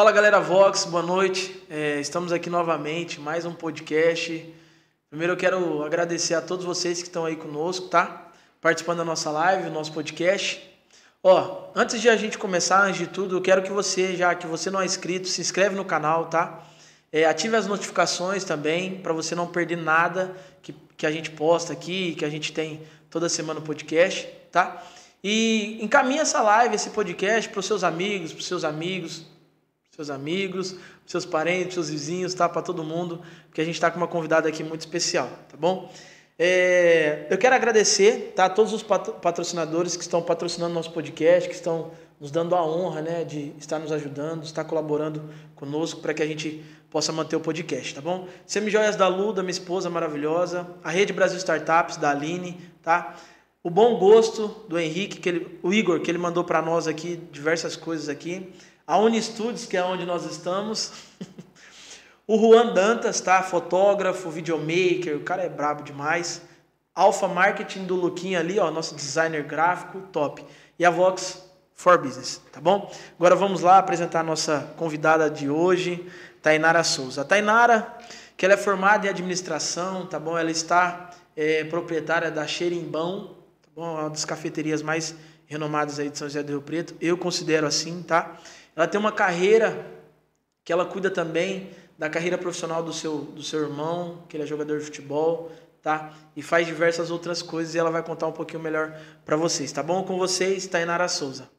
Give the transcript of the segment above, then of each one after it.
Fala galera Vox, boa noite. É, estamos aqui novamente, mais um podcast. Primeiro eu quero agradecer a todos vocês que estão aí conosco, tá? Participando da nossa live, do nosso podcast. Ó, antes de a gente começar, antes de tudo, eu quero que você, já que você não é inscrito, se inscreve no canal, tá? É, ative as notificações também, para você não perder nada que, que a gente posta aqui, que a gente tem toda semana no podcast, tá? E encaminha essa live, esse podcast para os seus amigos, para os seus amigos, seus amigos, seus parentes, seus vizinhos, tá? Para todo mundo, porque a gente está com uma convidada aqui muito especial, tá bom? É, eu quero agradecer tá, a todos os patrocinadores que estão patrocinando nosso podcast, que estão nos dando a honra né, de estar nos ajudando, estar colaborando conosco para que a gente possa manter o podcast, tá bom? Semijoias da Lu, da minha esposa maravilhosa, a Rede Brasil Startups, da Aline, tá? O bom gosto do Henrique, que ele, o Igor, que ele mandou para nós aqui diversas coisas aqui a Unistudios, que é onde nós estamos. o Juan Dantas, tá? Fotógrafo, videomaker, o cara é brabo demais. Alpha Marketing do Luquinha ali, ó, nosso designer gráfico, top. E a Vox for Business, tá bom? Agora vamos lá apresentar a nossa convidada de hoje, Tainara Souza. A Tainara, que ela é formada em administração, tá bom? Ela está é, proprietária da Xerimbão, tá bom? Uma das cafeterias mais renomadas aí de São José do Rio Preto. Eu considero assim, tá? Ela tem uma carreira que ela cuida também da carreira profissional do seu, do seu irmão, que ele é jogador de futebol, tá? E faz diversas outras coisas e ela vai contar um pouquinho melhor para vocês, tá bom? Com vocês, Tainara Souza.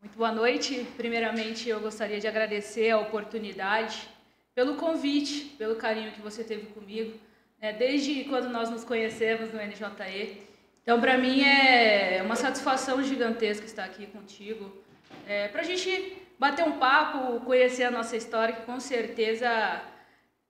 Muito boa noite. Primeiramente, eu gostaria de agradecer a oportunidade, pelo convite, pelo carinho que você teve comigo, né? desde quando nós nos conhecemos no NJE. Então, para mim é uma satisfação gigantesca estar aqui contigo, é, para a gente bater um papo, conhecer a nossa história, que com certeza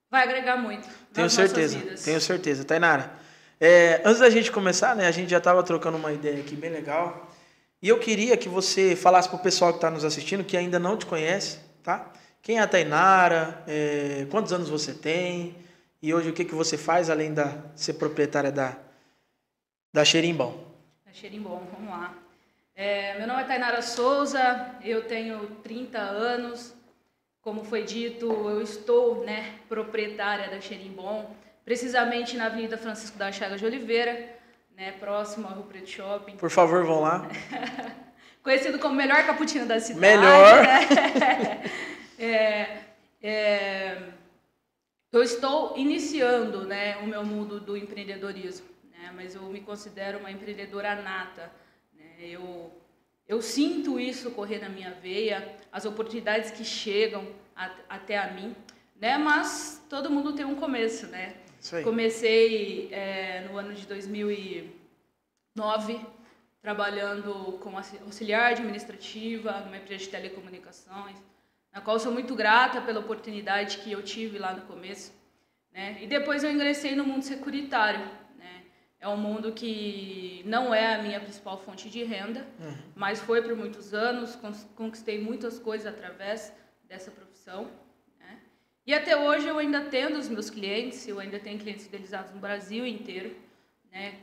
vai agregar muito. Tenho certeza, tenho certeza. Tainara, é, antes da gente começar, né, a gente já estava trocando uma ideia aqui bem legal. E eu queria que você falasse para o pessoal que está nos assistindo, que ainda não te conhece, tá? Quem é a Tainara, é, quantos anos você tem e hoje o que, que você faz além de ser proprietária da, da Xerimbão? Da Xerimbão, vamos lá. É, meu nome é Tainara Souza, eu tenho 30 anos. Como foi dito, eu estou né, proprietária da Xerimbom, precisamente na Avenida Francisco da Chagas de Oliveira, né, próximo ao Rio Preto Shopping. Por favor, vão lá. Conhecido como o melhor cappuccino da cidade. Melhor! Né? é, é, eu estou iniciando né, o meu mundo do empreendedorismo, né, mas eu me considero uma empreendedora nata. Né, eu, eu sinto isso correr na minha veia, as oportunidades que chegam a, até a mim, né, mas todo mundo tem um começo, né? Comecei é, no ano de 2009 trabalhando como auxiliar administrativa numa empresa de telecomunicações, na qual sou muito grata pela oportunidade que eu tive lá no começo. Né? E depois eu ingressei no mundo securitário. Né? É um mundo que não é a minha principal fonte de renda, uhum. mas foi por muitos anos, conquistei muitas coisas através dessa profissão. E até hoje eu ainda tendo os meus clientes, eu ainda tenho clientes fidelizados no Brasil inteiro, né?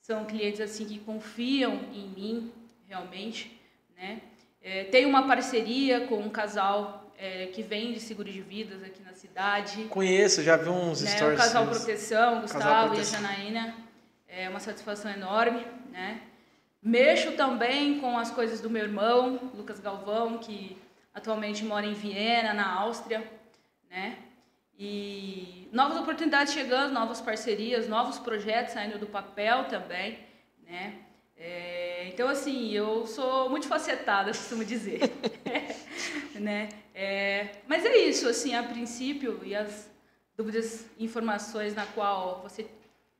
São clientes assim que confiam em mim realmente, né? É, tenho uma parceria com um casal é, que vende seguro de vidas aqui na cidade. Conheço, já vi uns né? stories. O casal Proteção, Gustavo casal Proteção. e a Janaína. É uma satisfação enorme, né? Mexo também com as coisas do meu irmão, Lucas Galvão, que atualmente mora em Viena, na Áustria né? E novas oportunidades chegando, novas parcerias, novos projetos saindo do papel também, né? É, então, assim, eu sou muito facetada, costumo dizer. né? É, mas é isso, assim, a princípio, e as dúvidas, informações na qual você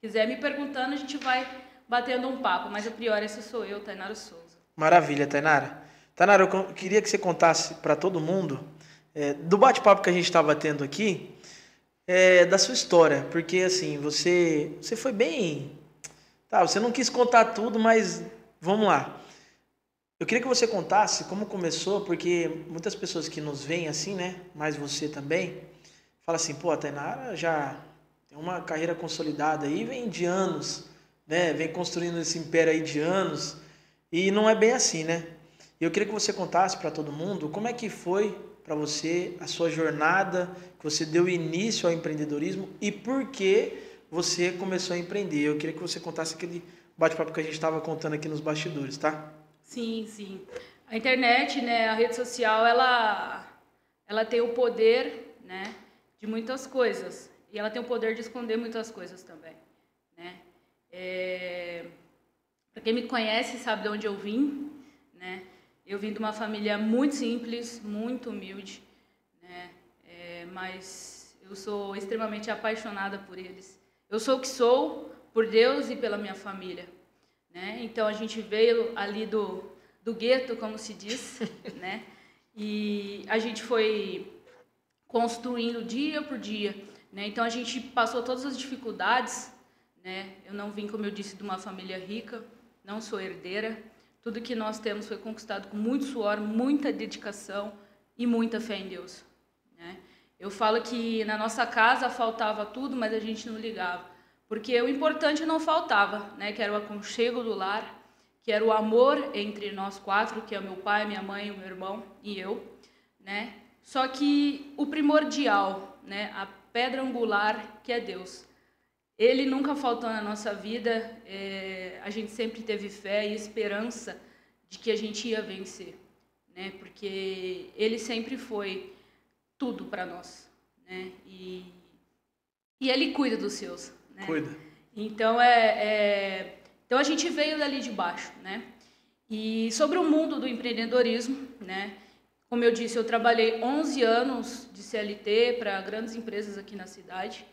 quiser me perguntando, a gente vai batendo um papo. Mas a priori, essa sou eu, Tainara Souza. Maravilha, Tainara. Tainara, eu queria que você contasse para todo mundo é, do bate-papo que a gente estava tendo aqui, é, da sua história, porque assim, você, você foi bem. Tá, você não quis contar tudo, mas vamos lá. Eu queria que você contasse como começou, porque muitas pessoas que nos veem assim, né, mais você também, fala assim, pô, a Tainara já tem uma carreira consolidada aí, vem de anos, né, vem construindo esse império aí de anos, e não é bem assim, né? E eu queria que você contasse para todo mundo como é que foi para você a sua jornada, que você deu início ao empreendedorismo e por que você começou a empreender. Eu queria que você contasse aquele bate-papo que a gente estava contando aqui nos bastidores, tá? Sim, sim. A internet, né, a rede social, ela, ela tem o poder, né, de muitas coisas e ela tem o poder de esconder muitas coisas também, né? É... Para quem me conhece sabe de onde eu vim, né? Eu vim de uma família muito simples, muito humilde, né? É, mas eu sou extremamente apaixonada por eles. Eu sou o que sou por Deus e pela minha família, né? Então a gente veio ali do do gueto, como se diz, né? E a gente foi construindo dia por dia, né? Então a gente passou todas as dificuldades, né? Eu não vim, como eu disse, de uma família rica, não sou herdeira, tudo que nós temos foi conquistado com muito suor, muita dedicação e muita fé em Deus. Né? Eu falo que na nossa casa faltava tudo, mas a gente não ligava. Porque o importante não faltava, né? que era o aconchego do lar, que era o amor entre nós quatro, que é o meu pai, minha mãe, o meu irmão e eu. Né? Só que o primordial, né? a pedra angular, que é Deus. Ele nunca faltou na nossa vida, é, a gente sempre teve fé e esperança de que a gente ia vencer, né? Porque ele sempre foi tudo para nós, né? E, e ele cuida dos seus, né? Cuida. Então é, é, então a gente veio dali de baixo, né? E sobre o mundo do empreendedorismo, né? Como eu disse, eu trabalhei 11 anos de CLT para grandes empresas aqui na cidade,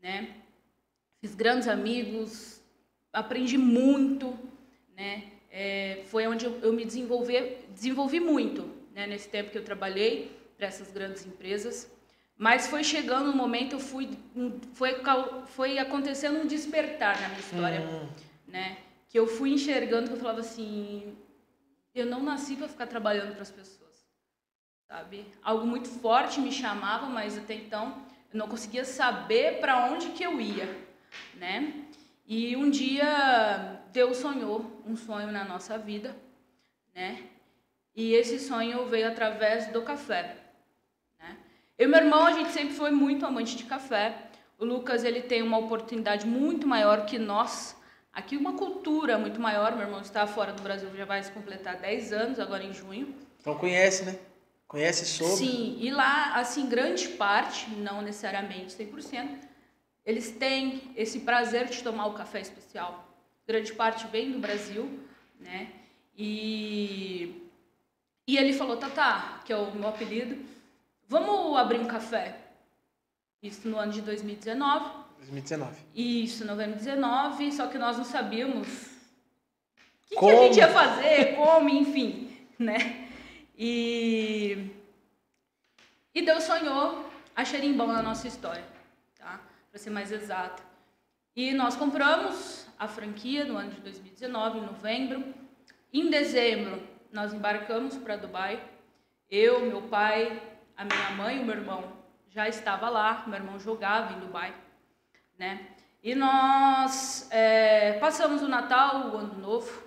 né? fiz grandes amigos, aprendi muito, né? É, foi onde eu, eu, me desenvolvi, desenvolvi muito, né, nesse tempo que eu trabalhei para essas grandes empresas. Mas foi chegando um momento, eu fui, foi, foi acontecendo um despertar na minha história, uhum. né? Que eu fui enxergando que eu falava assim, eu não nasci para ficar trabalhando para as pessoas, sabe? Algo muito forte me chamava, mas até então eu não conseguia saber para onde que eu ia, né? E um dia Deus sonhou um sonho na nossa vida, né? E esse sonho veio através do café. Eu e meu irmão, a gente sempre foi muito amante de café. O Lucas, ele tem uma oportunidade muito maior que nós. Aqui uma cultura muito maior. Meu irmão está fora do Brasil, já vai completar 10 anos, agora em junho. Então conhece, né? Conhece sobre. Sim, e lá, assim, grande parte, não necessariamente 100%, eles têm esse prazer de tomar o café especial. Grande parte vem do Brasil, né? E, e ele falou, Tata, que é o meu apelido, Vamos abrir um café. Isso no ano de 2019. 2019. Isso, novembro de 2019, só que nós não sabíamos o que, que, a gente ia fazer, como, enfim, né? E, e Deus sonhou a xerimbão na nossa história, tá? Para ser mais exato. E nós compramos a franquia no ano de 2019, em novembro. Em dezembro, nós embarcamos para Dubai. Eu, meu pai, a minha mãe e o meu irmão já estava lá, meu irmão jogava em Dubai, né? E nós é, passamos o Natal, o Ano Novo.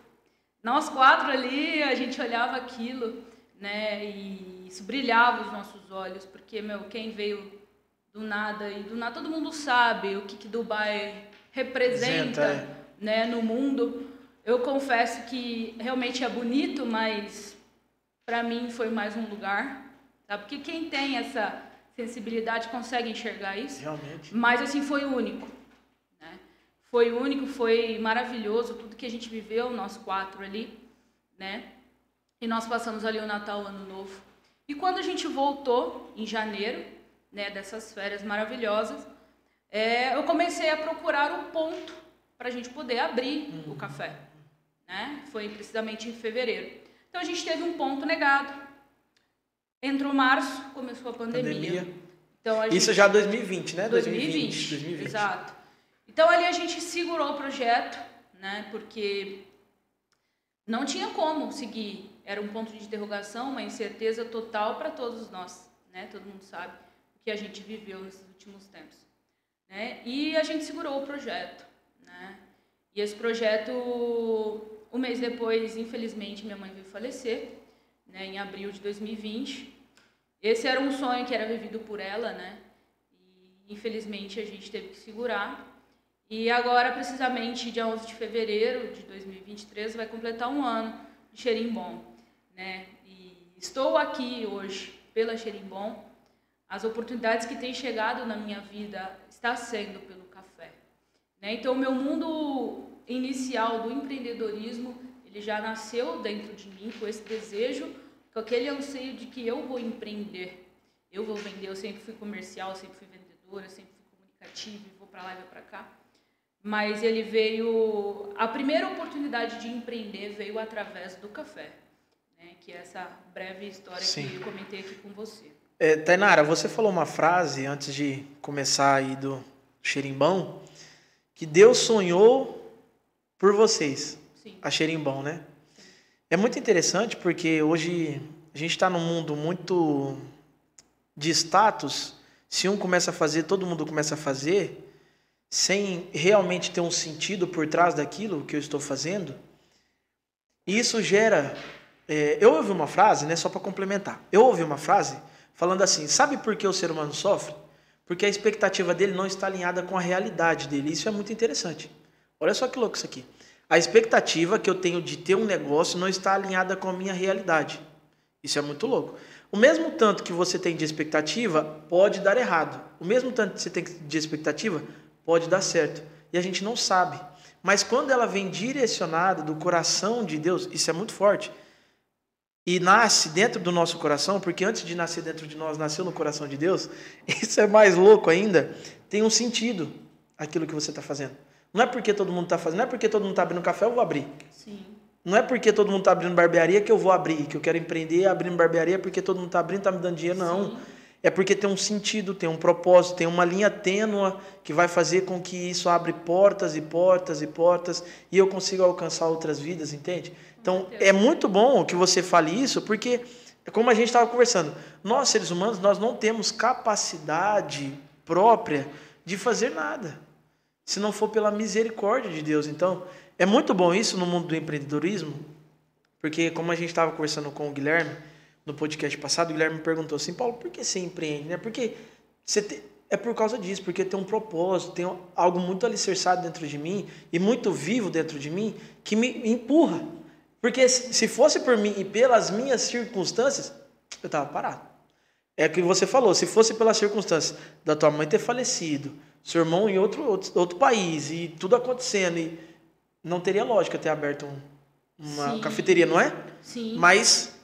Nós quatro ali, a gente olhava aquilo, né? E isso brilhava os nossos olhos, porque, meu, quem veio do nada, e do nada todo mundo sabe o que, que Dubai representa, é. né, no mundo. Eu confesso que realmente é bonito, mas para mim foi mais um lugar Tá? Porque quem tem essa sensibilidade consegue enxergar isso. Realmente. Mas assim, foi único. Né? Foi único, foi maravilhoso tudo que a gente viveu, nós quatro ali. Né? E nós passamos ali o Natal, o Ano Novo. E quando a gente voltou, em janeiro, né, dessas férias maravilhosas, é, eu comecei a procurar um ponto para a gente poder abrir uhum. o café. Né? Foi precisamente em fevereiro. Então a gente teve um ponto negado. Entrou março, começou a pandemia. pandemia. Então, gente... Isso já 2020, né? 2020, 2020, 2020. Exato. Então ali a gente segurou o projeto, né? Porque não tinha como seguir. Era um ponto de interrogação, uma incerteza total para todos nós, né? Todo mundo sabe o que a gente viveu nesses últimos tempos, né? E a gente segurou o projeto, né? E esse projeto, um mês depois, infelizmente, minha mãe veio falecer né, em abril de 2020. Esse era um sonho que era vivido por ela, né? E infelizmente a gente teve que segurar. E agora, precisamente, dia 11 de fevereiro de 2023, vai completar um ano de Xerimbom, né? E estou aqui hoje pela Xerimbom. As oportunidades que têm chegado na minha vida está sendo pelo café. Né? Então, o meu mundo inicial do empreendedorismo ele já nasceu dentro de mim com esse desejo, com aquele anseio de que eu vou empreender, eu vou vender. Eu sempre fui comercial, sempre fui vendedora, sempre fui comunicativa, vou para lá e vou para cá. Mas ele veio, a primeira oportunidade de empreender veio através do café? Que é essa breve história Sim. que eu comentei aqui com você. É, Tainara, você falou uma frase antes de começar aí do xerimbão, que Deus sonhou por vocês. Sim. a Xerimbão, né? É muito interessante porque hoje a gente está num mundo muito de status. Se um começa a fazer, todo mundo começa a fazer, sem realmente ter um sentido por trás daquilo que eu estou fazendo. E isso gera. É, eu ouvi uma frase, né, só para complementar. Eu ouvi uma frase falando assim: sabe por que o ser humano sofre? Porque a expectativa dele não está alinhada com a realidade dele. Isso é muito interessante. Olha só que louco isso aqui a expectativa que eu tenho de ter um negócio não está alinhada com a minha realidade. Isso é muito louco. O mesmo tanto que você tem de expectativa pode dar errado. O mesmo tanto que você tem de expectativa pode dar certo. E a gente não sabe. Mas quando ela vem direcionada do coração de Deus, isso é muito forte. E nasce dentro do nosso coração, porque antes de nascer dentro de nós, nasceu no coração de Deus. Isso é mais louco ainda. Tem um sentido aquilo que você está fazendo. Não é porque todo mundo está fazendo, não é porque todo mundo está abrindo café, eu vou abrir. Sim. Não é porque todo mundo está abrindo barbearia que eu vou abrir, que eu quero empreender abrindo barbearia porque todo mundo está abrindo, está me dando dinheiro, não. Sim. É porque tem um sentido, tem um propósito, tem uma linha tênua que vai fazer com que isso abre portas e portas e portas e eu consiga alcançar outras vidas, entende? Então é muito bom que você fale isso, porque como a gente estava conversando, nós seres humanos nós não temos capacidade própria de fazer nada, se não for pela misericórdia de Deus. Então é muito bom isso no mundo do empreendedorismo, porque como a gente estava conversando com o Guilherme no podcast passado, o Guilherme perguntou assim, Paulo, por que você empreende? Né? Porque você te... é por causa disso, porque tem um propósito, tem algo muito alicerçado dentro de mim e muito vivo dentro de mim que me empurra. Porque se fosse por mim e pelas minhas circunstâncias, eu estava parado. É o que você falou, se fosse pelas circunstâncias da tua mãe ter falecido, seu irmão em outro, outro, outro país e tudo acontecendo e não teria lógica ter aberto um, uma Sim. cafeteria, não é? Sim. Mas.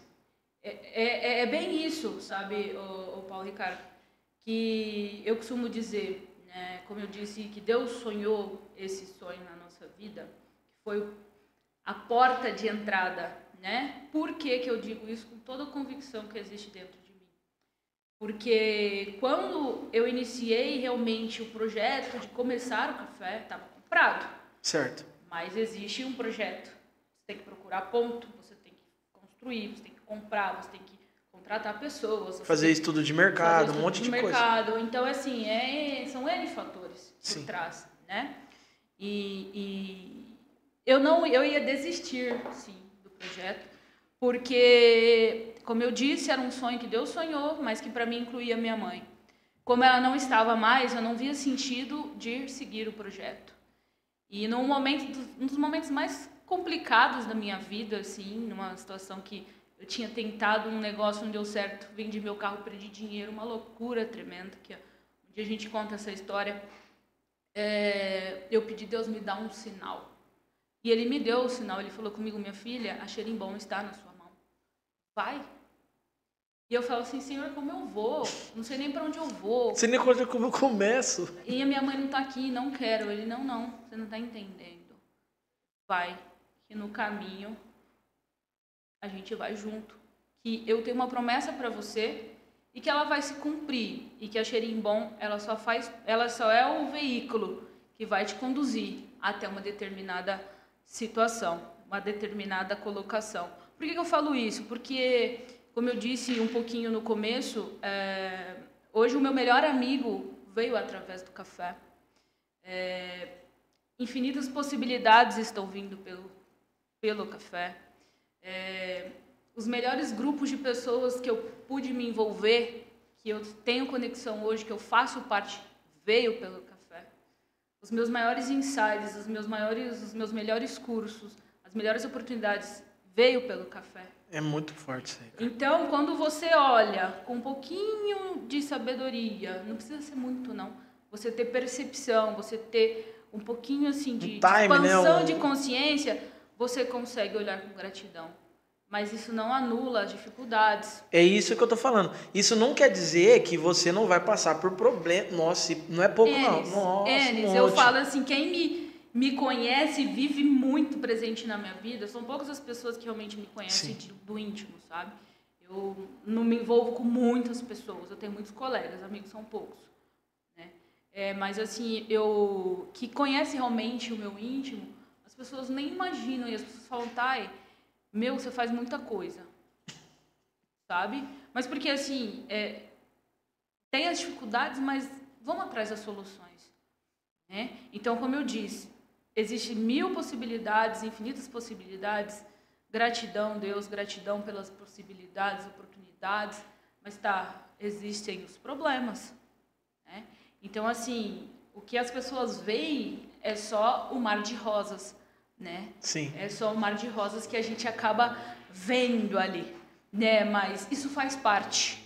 É, é, é bem isso, sabe, o, o, Paulo Ricardo? Que eu costumo dizer, né, como eu disse, que Deus sonhou esse sonho na nossa vida, que foi a porta de entrada, né? Por que, que eu digo isso com toda a convicção que existe dentro de mim? Porque quando eu iniciei realmente o projeto de começar o café, estava comprado. Certo. Mas existe um projeto. Você tem que procurar ponto, você tem que construir, você tem que comprar, você tem que contratar pessoas. Fazer estudo de mercado, um monte de, de mercado. coisa. Então, assim, é, são N fatores por Sim. trás, né? E, e, eu não, eu ia desistir, sim, do projeto, porque, como eu disse, era um sonho que Deus sonhou, mas que para mim incluía minha mãe. Como ela não estava mais, eu não via sentido de seguir o projeto. E num momento, um dos momentos mais complicados da minha vida, assim, numa situação que eu tinha tentado um negócio, não deu certo, vendi meu carro, perdi dinheiro, uma loucura tremenda, que um dia a gente conta essa história. É, eu pedi Deus me dar um sinal. E ele me deu o sinal, ele falou comigo, minha filha, a xerimbom está na sua mão. Vai, e eu falo assim, Senhor, como eu vou? Não sei nem para onde eu vou. Não sei nem como eu começo. E a minha mãe não está aqui, não quero. Ele, não, não, você não está entendendo. Vai, que no caminho a gente vai junto. Que eu tenho uma promessa para você e que ela vai se cumprir. E que a Xerimbom, ela só faz, ela só é o veículo que vai te conduzir até uma determinada situação, uma determinada colocação. Por que, que eu falo isso? Porque como eu disse um pouquinho no começo, é, hoje o meu melhor amigo veio através do café. É, infinitas possibilidades estão vindo pelo, pelo café. É, os melhores grupos de pessoas que eu pude me envolver, que eu tenho conexão hoje, que eu faço parte, veio pelo café. Os meus maiores insights, os meus maiores, os meus melhores cursos, as melhores oportunidades veio pelo café. É muito forte isso aí. Cara. Então, quando você olha com um pouquinho de sabedoria, não precisa ser muito, não. Você ter percepção, você ter um pouquinho assim de, um time, de expansão né? um... de consciência, você consegue olhar com gratidão. Mas isso não anula as dificuldades. É isso que eu tô falando. Isso não quer dizer que você não vai passar por problemas. Nossa, não é pouco, Enes, não. Nossa, Enes, um eu falo assim, quem me me conhece e vive muito presente na minha vida. São poucas as pessoas que realmente me conhecem de, do íntimo, sabe? Eu não me envolvo com muitas pessoas. Eu tenho muitos colegas, amigos são poucos. Né? É, mas assim, eu que conhece realmente o meu íntimo, as pessoas nem imaginam e as pessoas falam, Thay, meu, você faz muita coisa, sabe? Mas porque assim, é, tem as dificuldades, mas vamos atrás das soluções. Né? Então, como eu disse, Existem mil possibilidades, infinitas possibilidades. Gratidão, Deus, gratidão pelas possibilidades, oportunidades. Mas tá, existem os problemas. Né? Então, assim, o que as pessoas veem é só o mar de rosas, né? Sim. É só o mar de rosas que a gente acaba vendo ali, né? Mas isso faz parte,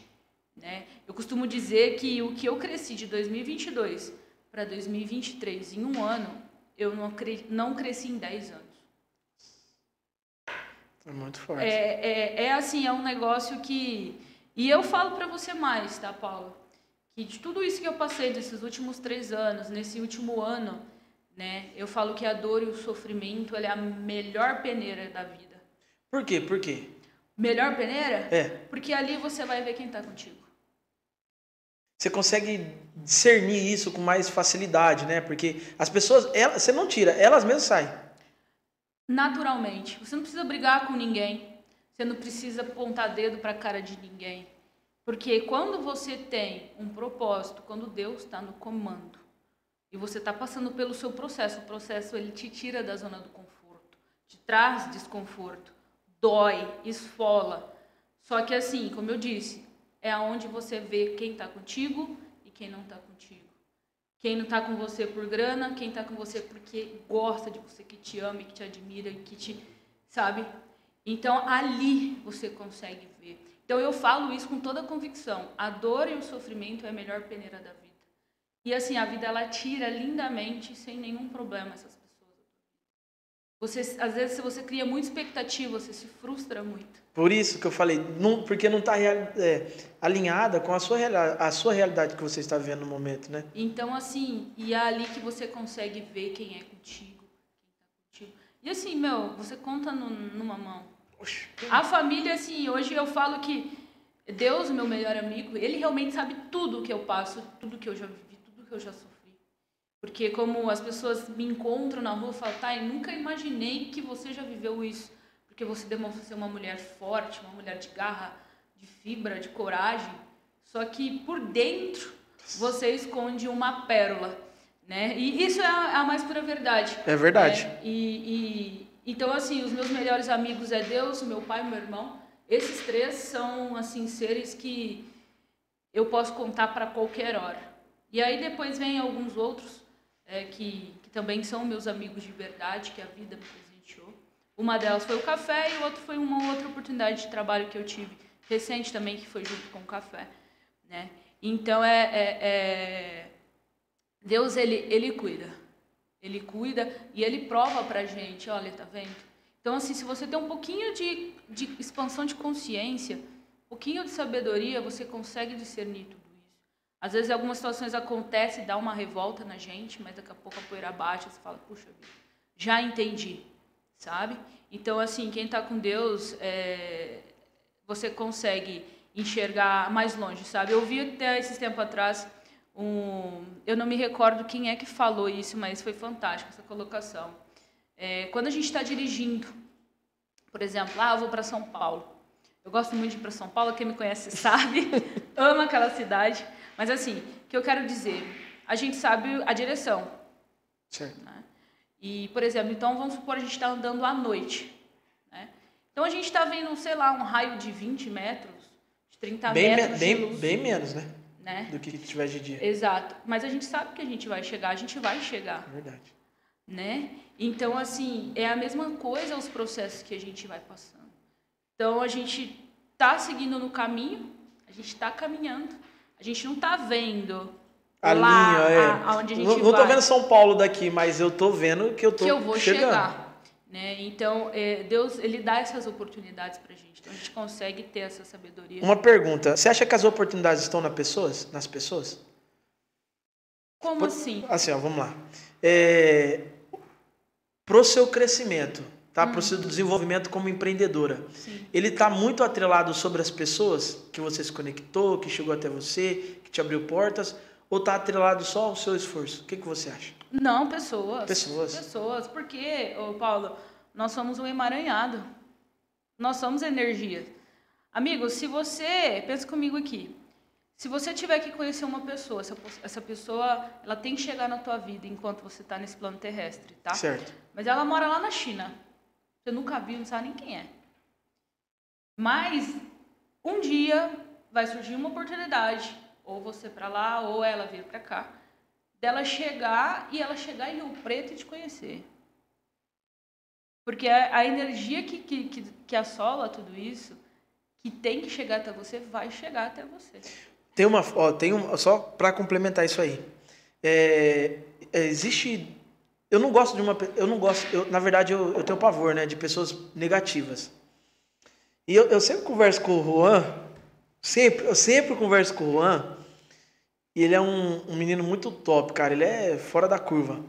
né? Eu costumo dizer que o que eu cresci de 2022 para 2023 em um ano eu não, cre não cresci em 10 anos. É muito forte. É, é, é assim, é um negócio que. E eu falo para você mais, tá, Paula? Que de tudo isso que eu passei nesses últimos três anos, nesse último ano, né? Eu falo que a dor e o sofrimento é a melhor peneira da vida. Por quê? Por quê? Melhor peneira? É. Porque ali você vai ver quem está contigo. Você consegue discernir isso com mais facilidade, né? Porque as pessoas, elas, você não tira, elas mesmas saem. Naturalmente. Você não precisa brigar com ninguém. Você não precisa apontar dedo para a cara de ninguém. Porque quando você tem um propósito, quando Deus está no comando, e você está passando pelo seu processo, o processo ele te tira da zona do conforto, te traz desconforto, dói, esfola. Só que assim, como eu disse, é aonde você vê quem está contigo e quem não está contigo. Quem não está com você por grana, quem está com você porque gosta de você, que te ama, que te admira, que te, sabe? Então ali você consegue ver. Então eu falo isso com toda convicção. A dor e o sofrimento é a melhor peneira da vida. E assim, a vida ela tira lindamente, sem nenhum problema essas pessoas. Você, às vezes, se você cria muita expectativa, você se frustra muito. Por isso que eu falei, não, porque não está é, alinhada com a sua, a sua realidade que você está vendo no momento, né? Então, assim, e é ali que você consegue ver quem é contigo, quem tá contigo. E assim, meu, você conta no, numa mão. A família, assim, hoje eu falo que Deus, meu melhor amigo, ele realmente sabe tudo que eu passo, tudo que eu já vivi que eu já sofri. Porque como as pessoas me encontram na rua e falam, tá, eu nunca imaginei que você já viveu isso. Porque você demonstra ser uma mulher forte, uma mulher de garra, de fibra, de coragem. Só que por dentro você esconde uma pérola. Né? E isso é a, a mais pura verdade. É verdade. Né? E, e, então, assim, os meus melhores amigos é Deus, meu pai meu irmão. Esses três são, assim, seres que eu posso contar para qualquer hora. E aí depois vem alguns outros é, que, que também são meus amigos de verdade, que a vida me presenteou. Uma delas foi o café e o outro foi uma outra oportunidade de trabalho que eu tive recente também, que foi junto com o café. Né? Então, é, é, é... Deus, ele, ele cuida. Ele cuida e ele prova pra gente, olha, tá vendo? Então, assim, se você tem um pouquinho de, de expansão de consciência, um pouquinho de sabedoria, você consegue discernir tudo. Às vezes, algumas situações acontecem, dá uma revolta na gente, mas daqui a pouco a poeira baixa, você fala, puxa vida, já entendi, sabe? Então, assim, quem está com Deus, é, você consegue enxergar mais longe, sabe? Eu vi até esses tempos atrás, um, eu não me recordo quem é que falou isso, mas foi fantástico essa colocação. É, quando a gente está dirigindo, por exemplo, ah, eu vou para São Paulo. Eu gosto muito de ir para São Paulo, quem me conhece sabe, amo aquela cidade. Mas assim, o que eu quero dizer, a gente sabe a direção. Certo. Né? E, por exemplo, então vamos supor a gente está andando à noite. Né? Então a gente está vendo, sei lá, um raio de 20 metros, de 30 bem metros. Me, bem, luz, bem menos, né? né? Do que tiver de dia. Exato. Mas a gente sabe que a gente vai chegar, a gente vai chegar. É verdade. Né? Então, assim, é a mesma coisa os processos que a gente vai passando. Então, a gente está seguindo no caminho, a gente está caminhando, a gente não está vendo a lá linha, é. a, aonde a gente não, vai. Não tô vendo São Paulo daqui, mas eu tô vendo que eu tô que eu vou chegando. chegar. Né? Então, é, Deus ele dá essas oportunidades para a gente. Então, a gente consegue ter essa sabedoria. Uma pergunta. Você acha que as oportunidades estão nas pessoas? Nas pessoas? Como Por, assim? Assim, ó, vamos lá. É, pro seu crescimento, tá? Hum. Pro seu desenvolvimento como empreendedora. Sim. Ele está muito atrelado sobre as pessoas que você se conectou, que chegou até você, que te abriu portas, ou está atrelado só ao seu esforço? O que, que você acha? Não, pessoas. Pessoas. Pessoas. Porque, ô Paulo, nós somos um emaranhado. Nós somos energia. Amigo, se você, pensa comigo aqui, se você tiver que conhecer uma pessoa, essa, essa pessoa, ela tem que chegar na tua vida enquanto você está nesse plano terrestre, tá? Certo. Mas ela mora lá na China. Você nunca viu, não sabe nem quem é. Mas um dia vai surgir uma oportunidade, ou você para lá, ou ela vir para cá, dela chegar e ela chegar em Rio Preto e te conhecer. Porque a, energia que, que, que, assola tudo isso, que tem que chegar até você, vai chegar até você. Tem uma, ó, tem um, só para complementar isso aí. É, existe eu não gosto de uma eu não gosto eu, na verdade eu, eu tenho pavor né de pessoas negativas e eu, eu sempre converso com o Juan sempre eu sempre converso com o Juan e ele é um, um menino muito top cara ele é fora da curva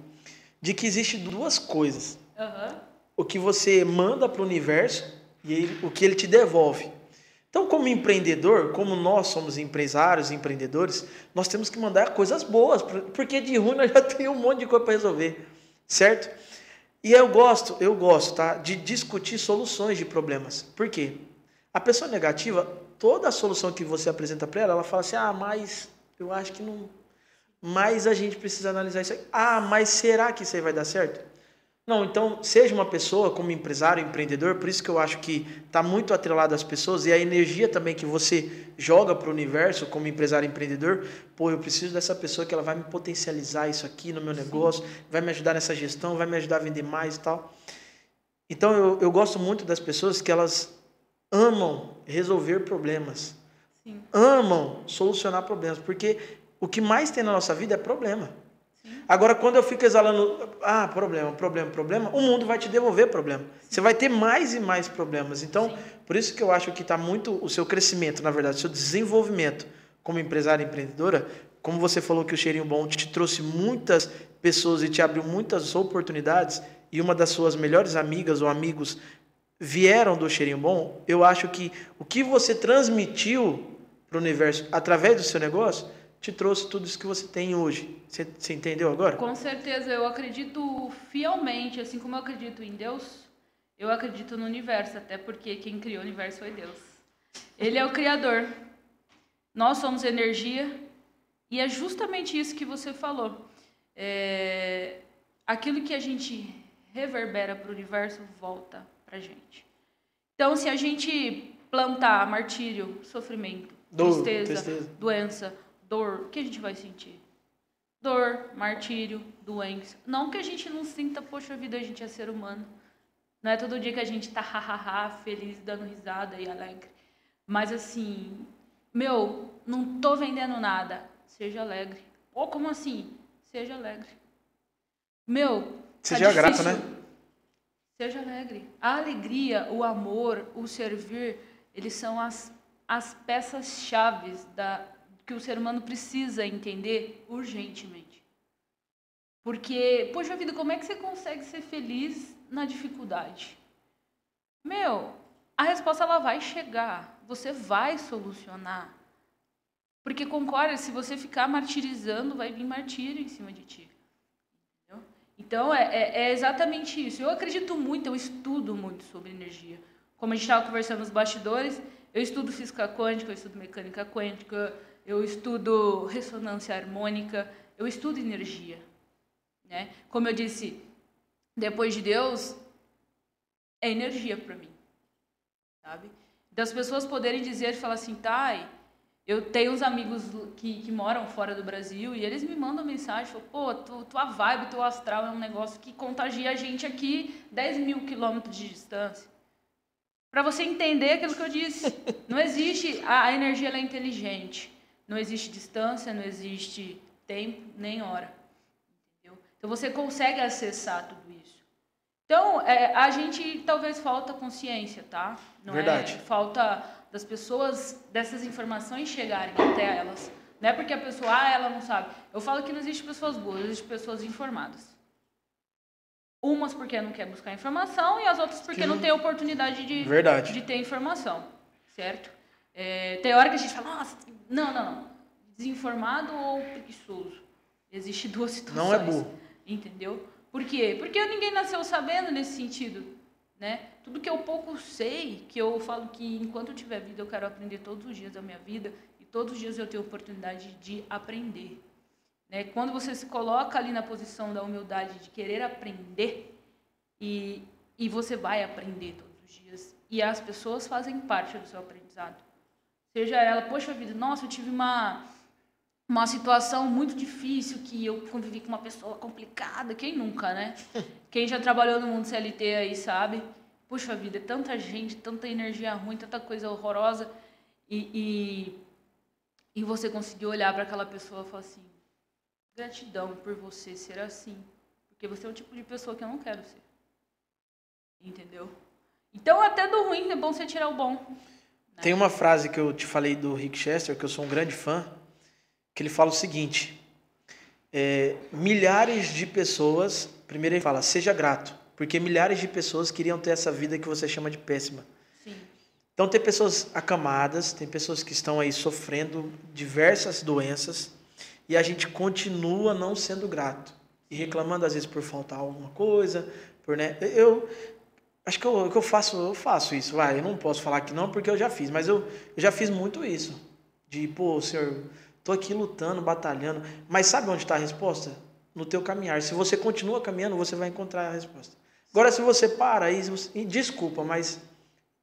de que existe duas coisas. Aham. O que você manda para o universo e ele- o que ele te devolve. Então, como empreendedor, como nós somos empresários, empreendedores, nós temos que mandar coisas boas, por- porque de ruim nós já temos um monte de coisa para resolver, certo? E eu gosto, eu gosto, tá, de discutir soluções de problemas. Por quê? A pessoa negativa, toda a solução que você apresenta para ela, ela fala assim: "Ah, mas eu acho que não mas a gente precisa analisar isso aí. Ah, mas será que isso aí vai dar certo? Não, então seja uma pessoa como empresário, empreendedor, por isso que eu acho que está muito atrelado às pessoas e a energia também que você joga para o universo como empresário empreendedor, pô, eu preciso dessa pessoa que ela vai me potencializar isso aqui no meu negócio, vai me ajudar nessa gestão, vai me ajudar a vender mais e tal. Então eu, eu gosto muito das pessoas que elas amam resolver problemas, Sim. amam solucionar problemas, porque o que mais tem na nossa vida é problema. Agora, quando eu fico exalando, ah, problema, problema, problema, o mundo vai te devolver problema. Você vai ter mais e mais problemas. Então, por isso que eu acho que está muito o seu crescimento, na verdade, o seu desenvolvimento como empresária e empreendedora. Como você falou que o Cheirinho Bom te trouxe muitas pessoas e te abriu muitas oportunidades, e uma das suas melhores amigas ou amigos vieram do Cheirinho Bom, eu acho que o que você transmitiu para o universo através do seu negócio te trouxe tudo isso que você tem hoje. Você, você entendeu agora? Com certeza, eu acredito fielmente, assim como eu acredito em Deus, eu acredito no universo, até porque quem criou o universo foi Deus. Ele é o criador. Nós somos energia e é justamente isso que você falou. É, Aquilo que a gente reverbera para o universo volta para gente. Então, se a gente plantar martírio, sofrimento, Dor, tristeza, tristeza. doença, dor, o que a gente vai sentir? Dor, martírio, doença. Não que a gente não sinta, poxa vida, a gente é ser humano. Não é todo dia que a gente tá hahaha, feliz, dando risada e alegre. Mas assim, meu, não tô vendendo nada. Seja alegre. Ou como assim? Seja alegre. Meu, tá Seja grato, né? Seja alegre. A alegria, o amor, o servir, eles são as, as peças-chave da que o ser humano precisa entender urgentemente. Porque, poxa vida, como é que você consegue ser feliz na dificuldade? Meu, a resposta ela vai chegar. Você vai solucionar. Porque concorda, se você ficar martirizando, vai vir martírio em cima de ti. Então, é, é, é exatamente isso. Eu acredito muito, eu estudo muito sobre energia. Como a gente estava conversando nos bastidores, eu estudo física quântica, eu estudo mecânica quântica, eu estudo ressonância harmônica, eu estudo energia. Né? Como eu disse, depois de Deus, é energia para mim. Sabe? Das pessoas poderem dizer, falar assim, Thay, eu tenho uns amigos que, que moram fora do Brasil e eles me mandam mensagem, falam, pô, tu, tua vibe, teu astral é um negócio que contagia a gente aqui 10 mil quilômetros de distância. Para você entender aquilo que eu disse. Não existe, a, a energia é inteligente. Não existe distância, não existe tempo, nem hora. Entendeu? Então você consegue acessar tudo isso. Então, é, a gente talvez falta consciência, tá? Não Verdade. é falta das pessoas, dessas informações chegarem até elas. Não é porque a pessoa, ah, ela não sabe. Eu falo que não existe pessoas boas, existe pessoas informadas. Umas porque não quer buscar informação e as outras porque Que não não- tem oportunidade de, Verdade. de ter informação, certo? É, tem hora que a gente fala, nossa, não, não, não. Desinformado ou preguiçoso. Existe duas situações. Não é burro. Entendeu? Por quê? Porque ninguém nasceu sabendo nesse sentido. Né? Tudo que eu pouco sei, que eu falo que enquanto eu tiver vida, eu quero aprender todos os dias da minha vida e todos os dias eu tenho oportunidade de aprender. Né? Quando você se coloca ali na posição da humildade de querer aprender, e, e você vai aprender todos os dias, e as pessoas fazem parte do seu aprendizado. Seja ela, poxa vida, nossa, eu tive uma, uma situação muito difícil que eu convivi com uma pessoa complicada, quem nunca, né? Quem já trabalhou no mundo CLT aí sabe. Puxa vida, é tanta gente, tanta energia ruim, tanta coisa horrorosa. E, e, e você conseguiu olhar para aquela pessoa e falar assim: gratidão por você ser assim. Porque você é o tipo de pessoa que eu não quero ser. Entendeu? Então, até do ruim é bom você tirar o bom. Tem uma frase que eu te falei do Rick Chester, que eu sou um grande fã, que ele fala o seguinte: é, milhares de pessoas primeiro ele fala, seja grato, porque milhares de pessoas queriam ter essa vida que você chama de péssima. Sim. Então tem pessoas acamadas, tem pessoas que estão aí sofrendo diversas doenças e a gente continua não sendo grato e reclamando às vezes por faltar alguma coisa, por né, eu acho que eu, que eu faço, eu faço isso, vai, eu não posso falar que não porque eu já fiz, mas eu, eu já fiz muito isso. De, pô, senhor, tô aqui lutando, batalhando, mas sabe onde está a resposta? No teu caminhar. Se você continua caminhando, você vai encontrar a resposta. Agora, se você para e, e desculpa, mas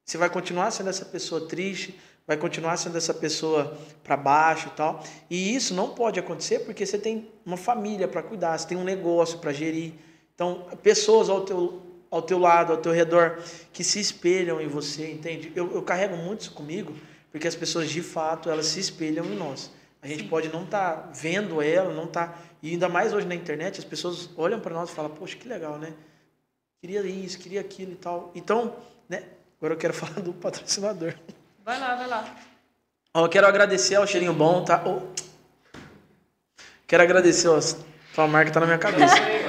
você vai continuar sendo essa pessoa triste, vai continuar sendo essa pessoa para baixo e tal. E isso não pode acontecer porque você tem uma família para cuidar, você tem um negócio para gerir. Então, pessoas ao teu, ao teu lado, ao teu redor, que se espelham em você, entende? Eu, eu carrego muito isso comigo, porque as pessoas de fato elas se espelham em nós. A gente Sim. pode não estar tá vendo ela, não tá e ainda mais hoje na internet as pessoas olham para nós e falam: "Poxa, que legal, né? Queria isso, queria aquilo e tal". Então, né? Agora eu quero falar do patrocinador. Vai lá, vai lá. Ó, eu quero agradecer ao cheirinho bom, tá? Oh. Quero agradecer, ó, sua marca tá na minha cabeça.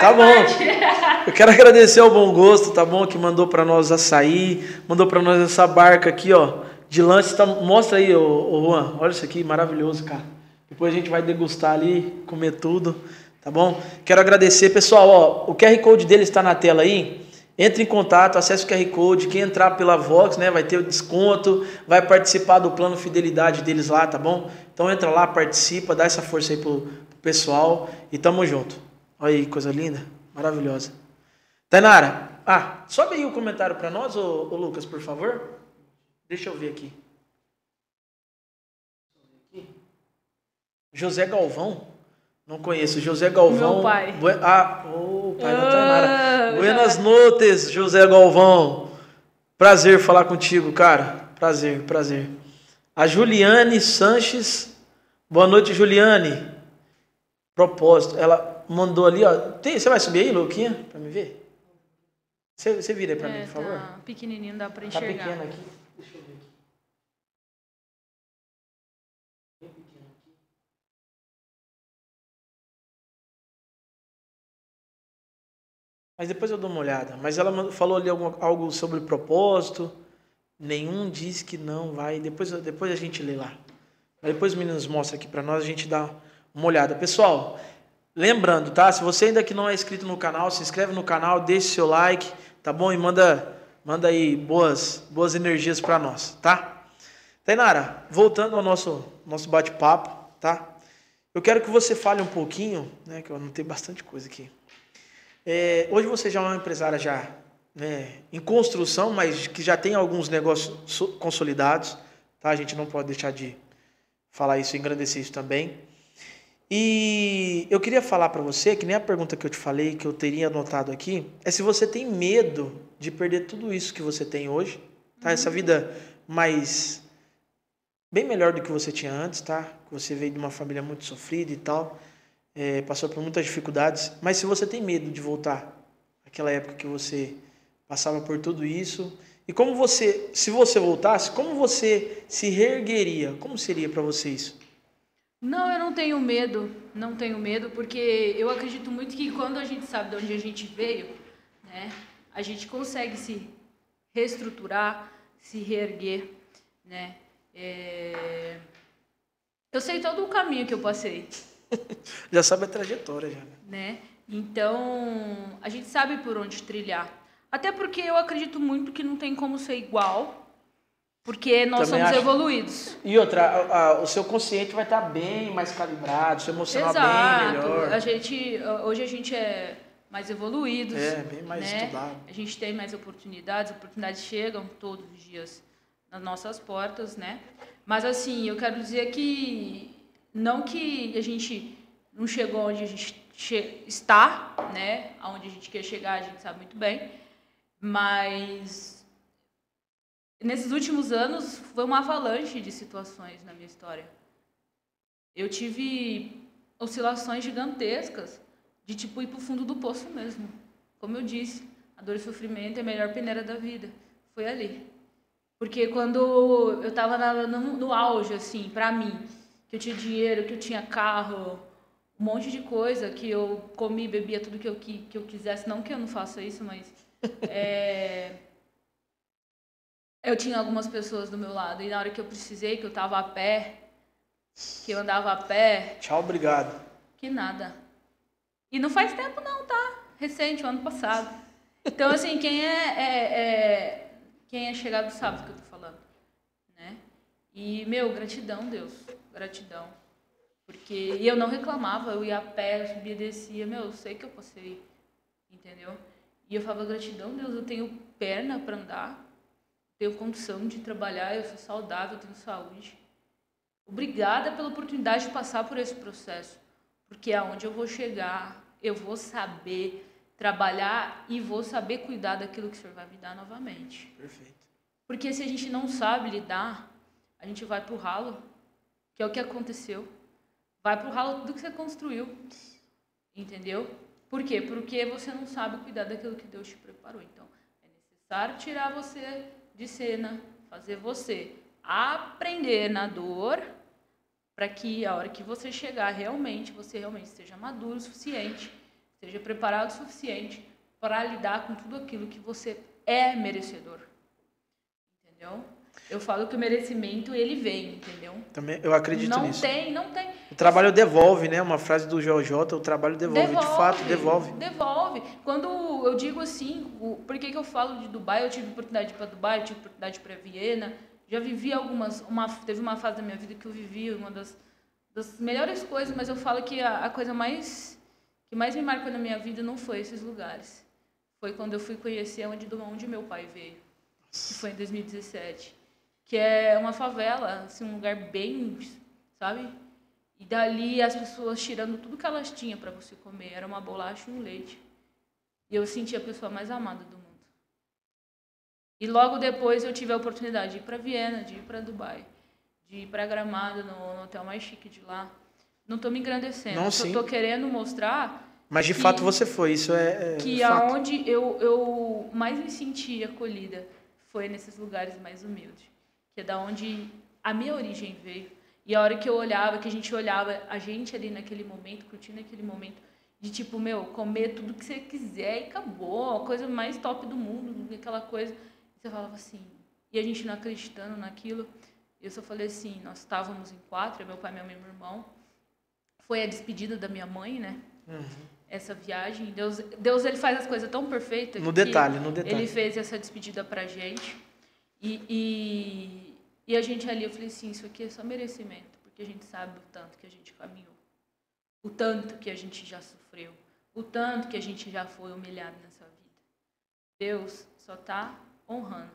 tá bom, Tá bom. Eu quero agradecer ao Bom Gosto, tá bom? Que mandou para nós açaí, mandou para nós essa barca aqui, ó de lanche. Tá, mostra aí, ô, ô Juan. Olha isso aqui, maravilhoso, cara. Depois a gente vai degustar ali, comer tudo, tá bom? Quero agradecer, pessoal. Ó, o QR Code dele está na tela aí. Entre em contato, acesse o QR Code. Quem entrar pela Vox, né, vai ter o desconto, vai participar do plano fidelidade deles lá, tá bom? Então entra lá, participa, dá essa força aí pro, pro pessoal e tamo junto. Olha aí, coisa linda, maravilhosa. Tainara, ah, sobe aí o comentário para nós, ô, ô Lucas, por favor. Deixa eu ver aqui. José Galvão? Não conheço. José Galvão. Meu pai. Ah, o oh, pai da Tanara. Ah, Buenas já... noches, José Galvão. Prazer falar contigo, cara. Prazer, prazer. A Juliane Sanches. Boa noite, Juliane. Propósito. Ela mandou ali, ó. Tem, você vai subir aí, Luquinha, para me ver? Você, você vira aí para é, mim, por tá favor. Pequenininho, dá para enxergar. Tá pequeno aqui. Deixa eu ver aqui. Mas depois eu dou uma olhada. Mas ela falou ali algo, algo sobre propósito. Nenhum diz que não vai. Depois, depois a gente lê lá. Mas depois os meninos mostram aqui para nós, a gente dá uma olhada. Pessoal, lembrando, tá? Se você ainda que não é inscrito no canal, se inscreve no canal, deixe seu like, tá bom? E manda Manda aí boas, boas energias para nós, tá? Tainara, voltando ao nosso, nosso bate-papo, tá? Eu quero que você fale um pouquinho, né? Que eu anotei bastante coisa aqui. É, hoje você já é uma empresária já né, em construção, mas que já tem alguns negócios consolidados, tá? A gente não pode deixar de falar isso, engrandecer isso também. E eu queria falar para você, que nem a pergunta que eu te falei, que eu teria anotado aqui, é se você tem medo de perder tudo isso que você tem hoje, tá? Essa vida mais bem melhor do que você tinha antes, tá? Você veio de uma família muito sofrida e tal, é, passou por muitas dificuldades, mas se você tem medo de voltar àquela época que você passava por tudo isso, e como você, se você voltasse, como você se reergueria? Como seria para você isso? Não, eu não tenho medo, não tenho medo, porque eu acredito muito que quando a gente sabe de onde a gente veio, né, a gente consegue se reestruturar, se reerguer, né. É... Eu sei todo o caminho que eu passei. já sabe a trajetória, já. Né? Então, a gente sabe por onde trilhar. Até porque eu acredito muito que não tem como ser igual porque nós Também somos acho. evoluídos. E outra, a, a, o seu consciente vai estar bem mais calibrado, seu emocional Exato. bem melhor. A gente, hoje a gente é mais evoluídos. É, bem mais né? estudado. A gente tem mais oportunidades, oportunidades chegam todos os dias nas nossas portas, né? Mas assim, eu quero dizer que não que a gente não chegou onde a gente está, né? Aonde a gente quer chegar, a gente sabe muito bem, mas nesses últimos anos foi uma avalanche de situações na minha história. Eu tive oscilações gigantescas de tipo ir para o fundo do poço mesmo. Como eu disse, a dor e o sofrimento é a melhor peneira da vida. Foi ali. Porque quando eu estava no, no, auge, assim, para mim, que eu tinha dinheiro, que eu tinha carro, um monte de coisa que eu comi, bebia tudo que eu, que, que eu quisesse. Não que eu não faça isso, mas. é, eu tinha algumas pessoas do meu lado. E na hora que eu precisei, que eu tava a pé, que eu andava a pé. Tchau, obrigado. Que nada. E não faz tempo, não, tá? Recente, o ano passado. Então, assim, quem é, é, é quem é chegado sabe do que eu tô falando, né? E, meu, gratidão, Deus. Gratidão. Porque e eu não reclamava, eu ia a pé, eu subia e descia, meu, eu sei que eu passei, entendeu? E eu falava, gratidão, Deus, eu tenho perna para andar, tenho condição de trabalhar, eu sou saudável, tenho saúde. Obrigada pela oportunidade de passar por esse processo, porque aonde eu vou chegar, eu vou saber trabalhar e vou saber cuidar daquilo que o Senhor vai me dar novamente. Perfeito. Porque se a gente não sabe lidar, a gente vai pro ralo, que é o que aconteceu. Vai pro ralo tudo que você construiu. Entendeu? Por quê? Porque você não sabe cuidar daquilo que Deus te preparou. Então, é necessário tirar você de cena, fazer você aprender na dor, para que a hora que você chegar realmente, você realmente esteja maduro o suficiente, esteja preparado o suficiente para lidar com tudo aquilo que você é merecedor. Entendeu? Eu falo que o merecimento ele vem, entendeu? Também eu acredito não nisso. Não tem, não tem. O trabalho devolve, né? Uma frase do GeoJ, o trabalho devolve. devolve. De fato, devolve. Devolve. Quando eu digo assim, o, por que, que eu falo de Dubai? Eu tive oportunidade para Dubai, tive oportunidade para Viena. Já vivi algumas. Uma, teve uma fase da minha vida que eu vivi uma das, das melhores coisas, mas eu falo que a, a coisa mais que mais me marcou na minha vida não foi esses lugares. Foi quando eu fui conhecer onde, onde meu pai veio. Que foi em 2017 que é uma favela, assim, um lugar bem, sabe? E dali as pessoas tirando tudo que elas tinham para você comer, era uma bolacha e um leite. E eu senti a pessoa mais amada do mundo. E logo depois eu tive a oportunidade de ir para Viena, de ir para Dubai, de ir para Gramado, no, no, hotel mais chique de lá. Não estou me engrandecendo, Não, só estou querendo mostrar. Mas de que, fato você foi, isso é. é que fato. aonde eu, eu mais me senti acolhida foi nesses lugares mais humildes que é da onde a minha origem veio. E a hora que eu olhava, que a gente olhava a gente ali naquele momento, curtindo aquele momento, de tipo, meu, comer tudo que você quiser e acabou, a coisa mais top do mundo, aquela coisa. E você falava assim, e a gente não acreditando naquilo. Eu só falei assim, nós estávamos em quatro, meu pai, minha mãe e meu irmão. Foi a despedida da minha mãe, né? Uhum. Essa viagem. Deus, Deus ele faz as coisas tão perfeitas. No detalhe, no detalhe. Ele fez essa despedida pra gente. E, e, e, a gente ali, eu falei assim, isso aqui é só merecimento, porque a gente sabe o tanto que a gente caminhou, o tanto que a gente já sofreu, o tanto que a gente já foi humilhado nessa vida. Deus só está honrando.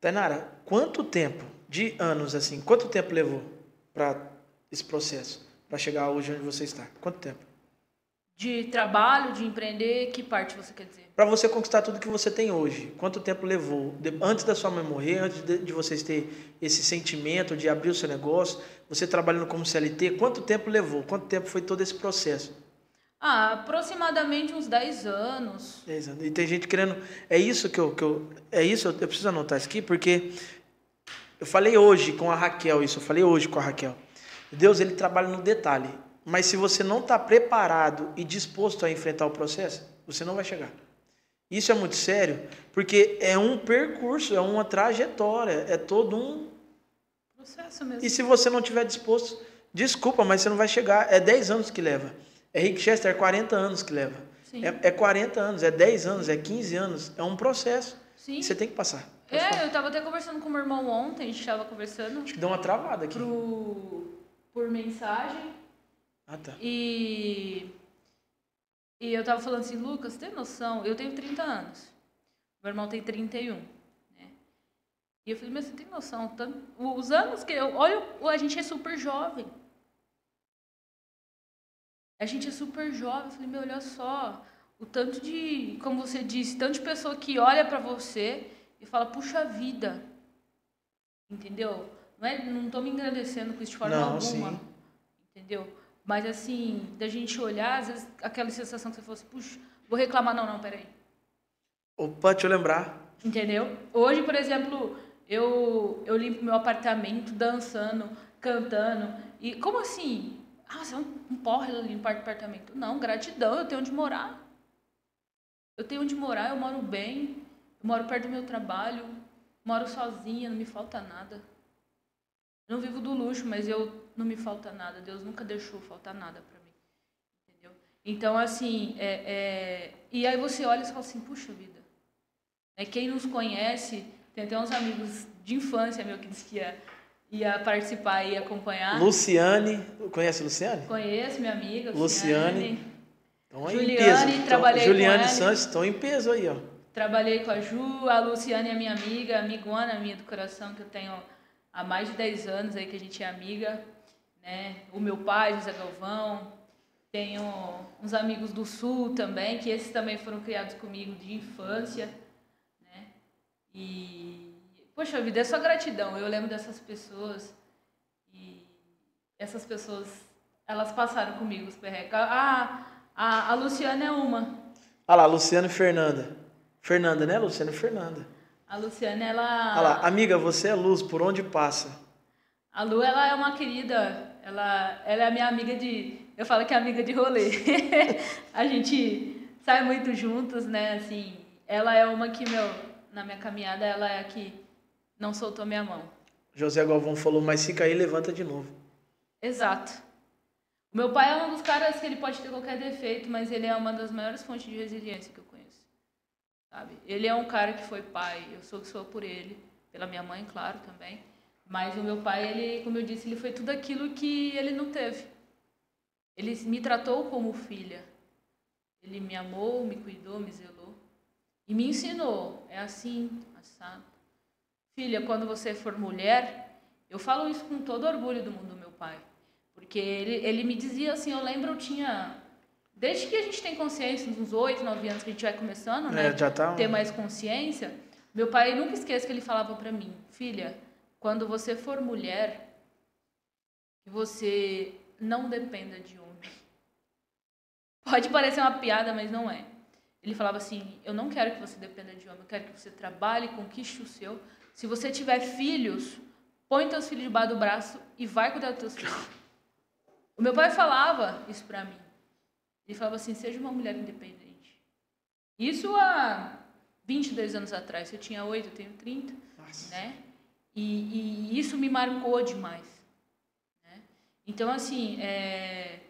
Tainara, quanto tempo, de anos assim, quanto tempo levou para esse processo, para chegar hoje onde você está? Quanto tempo? De trabalho, de empreender, que parte você quer dizer? Para você conquistar tudo que você tem hoje, quanto tempo levou? Antes da sua mãe morrer, antes de, de, vocês ter esse sentimento de abrir o seu negócio, você trabalhando como CLT, quanto tempo levou? Quanto tempo foi todo esse processo? Ah, aproximadamente uns 10 anos. 10 anos. E tem gente querendo. É isso que eu. Que eu é isso, eu preciso anotar isso aqui, porque eu falei hoje com a Raquel, isso, eu falei hoje com a Raquel. Deus, ele trabalha no detalhe. Mas se você não está preparado e disposto a enfrentar o processo, você não vai chegar. Isso é muito sério, porque é um percurso, é uma trajetória, é todo um processo mesmo. E se você não estiver disposto, desculpa, mas você não vai chegar. É 10 anos que leva. É Rick Chester, é 40 anos que leva. É, é 40 anos, é 10 anos, é 15 anos. É um processo. Sim. Você tem que passar. Pode é, falar. eu estava até conversando com o meu irmão ontem, a gente estava conversando. Acho que deu uma travada aqui. Pro, por mensagem. Ah, tá. E, e eu tava falando assim, Lucas, tem noção? Eu tenho 30 anos. Meu irmão tem 31. Né? E eu falei, mas você tem noção? Tanto, os anos que eu. Olha, a gente é super jovem. A gente é super jovem. Eu falei, meu, olha só. O tanto de, como você disse, tanto de pessoa que olha para você e fala, puxa vida. Entendeu? Não, é, não tô me engrandecendo com isso de forma não, alguma. Sim. Entendeu? Mas, assim, da gente olhar, às vezes, aquela sensação que você fosse, puxa, vou reclamar, não, não, peraí. Opa, deixa eu lembrar. Entendeu? Hoje, por exemplo, eu, eu limpo meu apartamento dançando, cantando. E como assim? Ah, você é um, um porre limpar apartamento. Não, gratidão, eu tenho onde morar. Eu tenho onde morar, eu moro bem, eu moro perto do meu trabalho, moro sozinha, não me falta nada. Não vivo do luxo, mas eu não me falta nada. Deus nunca deixou faltar nada para mim. Entendeu? Então, assim, é, é... e aí você olha e fala assim, puxa vida. É, quem nos conhece, tem até uns amigos de infância meu que disse que ia, ia participar e acompanhar. Luciane, conhece a Luciane? Conheço, minha amiga. Luciane. Luciane. Juliane, então, trabalhei Juliane com. Santos estão em peso aí, ó. Trabalhei com a Ju, a Luciane é minha amiga, amigona minha do coração, que eu tenho há mais de 10 anos aí que a gente é amiga. Né? O meu pai, José Galvão. Tenho uns amigos do Sul também, que esses também foram criados comigo de infância. Né? E, poxa vida, é só gratidão. Eu lembro dessas pessoas e essas pessoas, elas passaram comigo os perrecos. Ah, a, a Luciana é uma. Olha lá, Luciana e Fernanda. Fernanda, né? Luciana e Fernanda. A Luciana, ela. Olha lá, amiga, você é luz, por onde passa? A Lu, ela é uma querida. Ela, ela é a minha amiga de. Eu falo que é amiga de rolê. a gente sai muito juntos, né? Assim, ela é uma que, meu, na minha caminhada, ela é a que não soltou minha mão. José Galvão falou, mas se cair, levanta de novo. Exato. O meu pai é um dos caras que ele pode ter qualquer defeito, mas ele é uma das maiores fontes de resiliência que eu conheço. Sabe? Ele é um cara que foi pai, eu sou que sou por ele, pela minha mãe, claro, também. Mas o meu pai, ele, como eu disse, ele foi tudo aquilo que ele não teve. Ele me tratou como filha. Ele me amou, me cuidou, me zelou. E me ensinou. É assim, assado. Filha, quando você for mulher, eu falo isso com todo orgulho do mundo do meu pai. Porque ele, ele me dizia assim, eu lembro, eu tinha... Desde que a gente tem consciência, uns 8, 9 anos que a gente vai começando, né? É, já tá um- Ter mais consciência. Meu pai, nunca esqueça que ele falava para mim, filha, quando você for mulher, que você não dependa de homem. Pode parecer uma piada, mas não é. Ele falava assim: Eu não quero que você dependa de homem, eu quero que você trabalhe, conquiste o seu. Se você tiver filhos, põe teus filhos debaixo do braço e vai cuidar dos teus filhos. O meu pai falava isso pra mim. Ele falava assim: Seja uma mulher independente. Isso há 22 anos atrás. Eu tinha 8, eu tenho 30 Nossa. né? E, e isso me marcou demais. Né? Então, assim, é,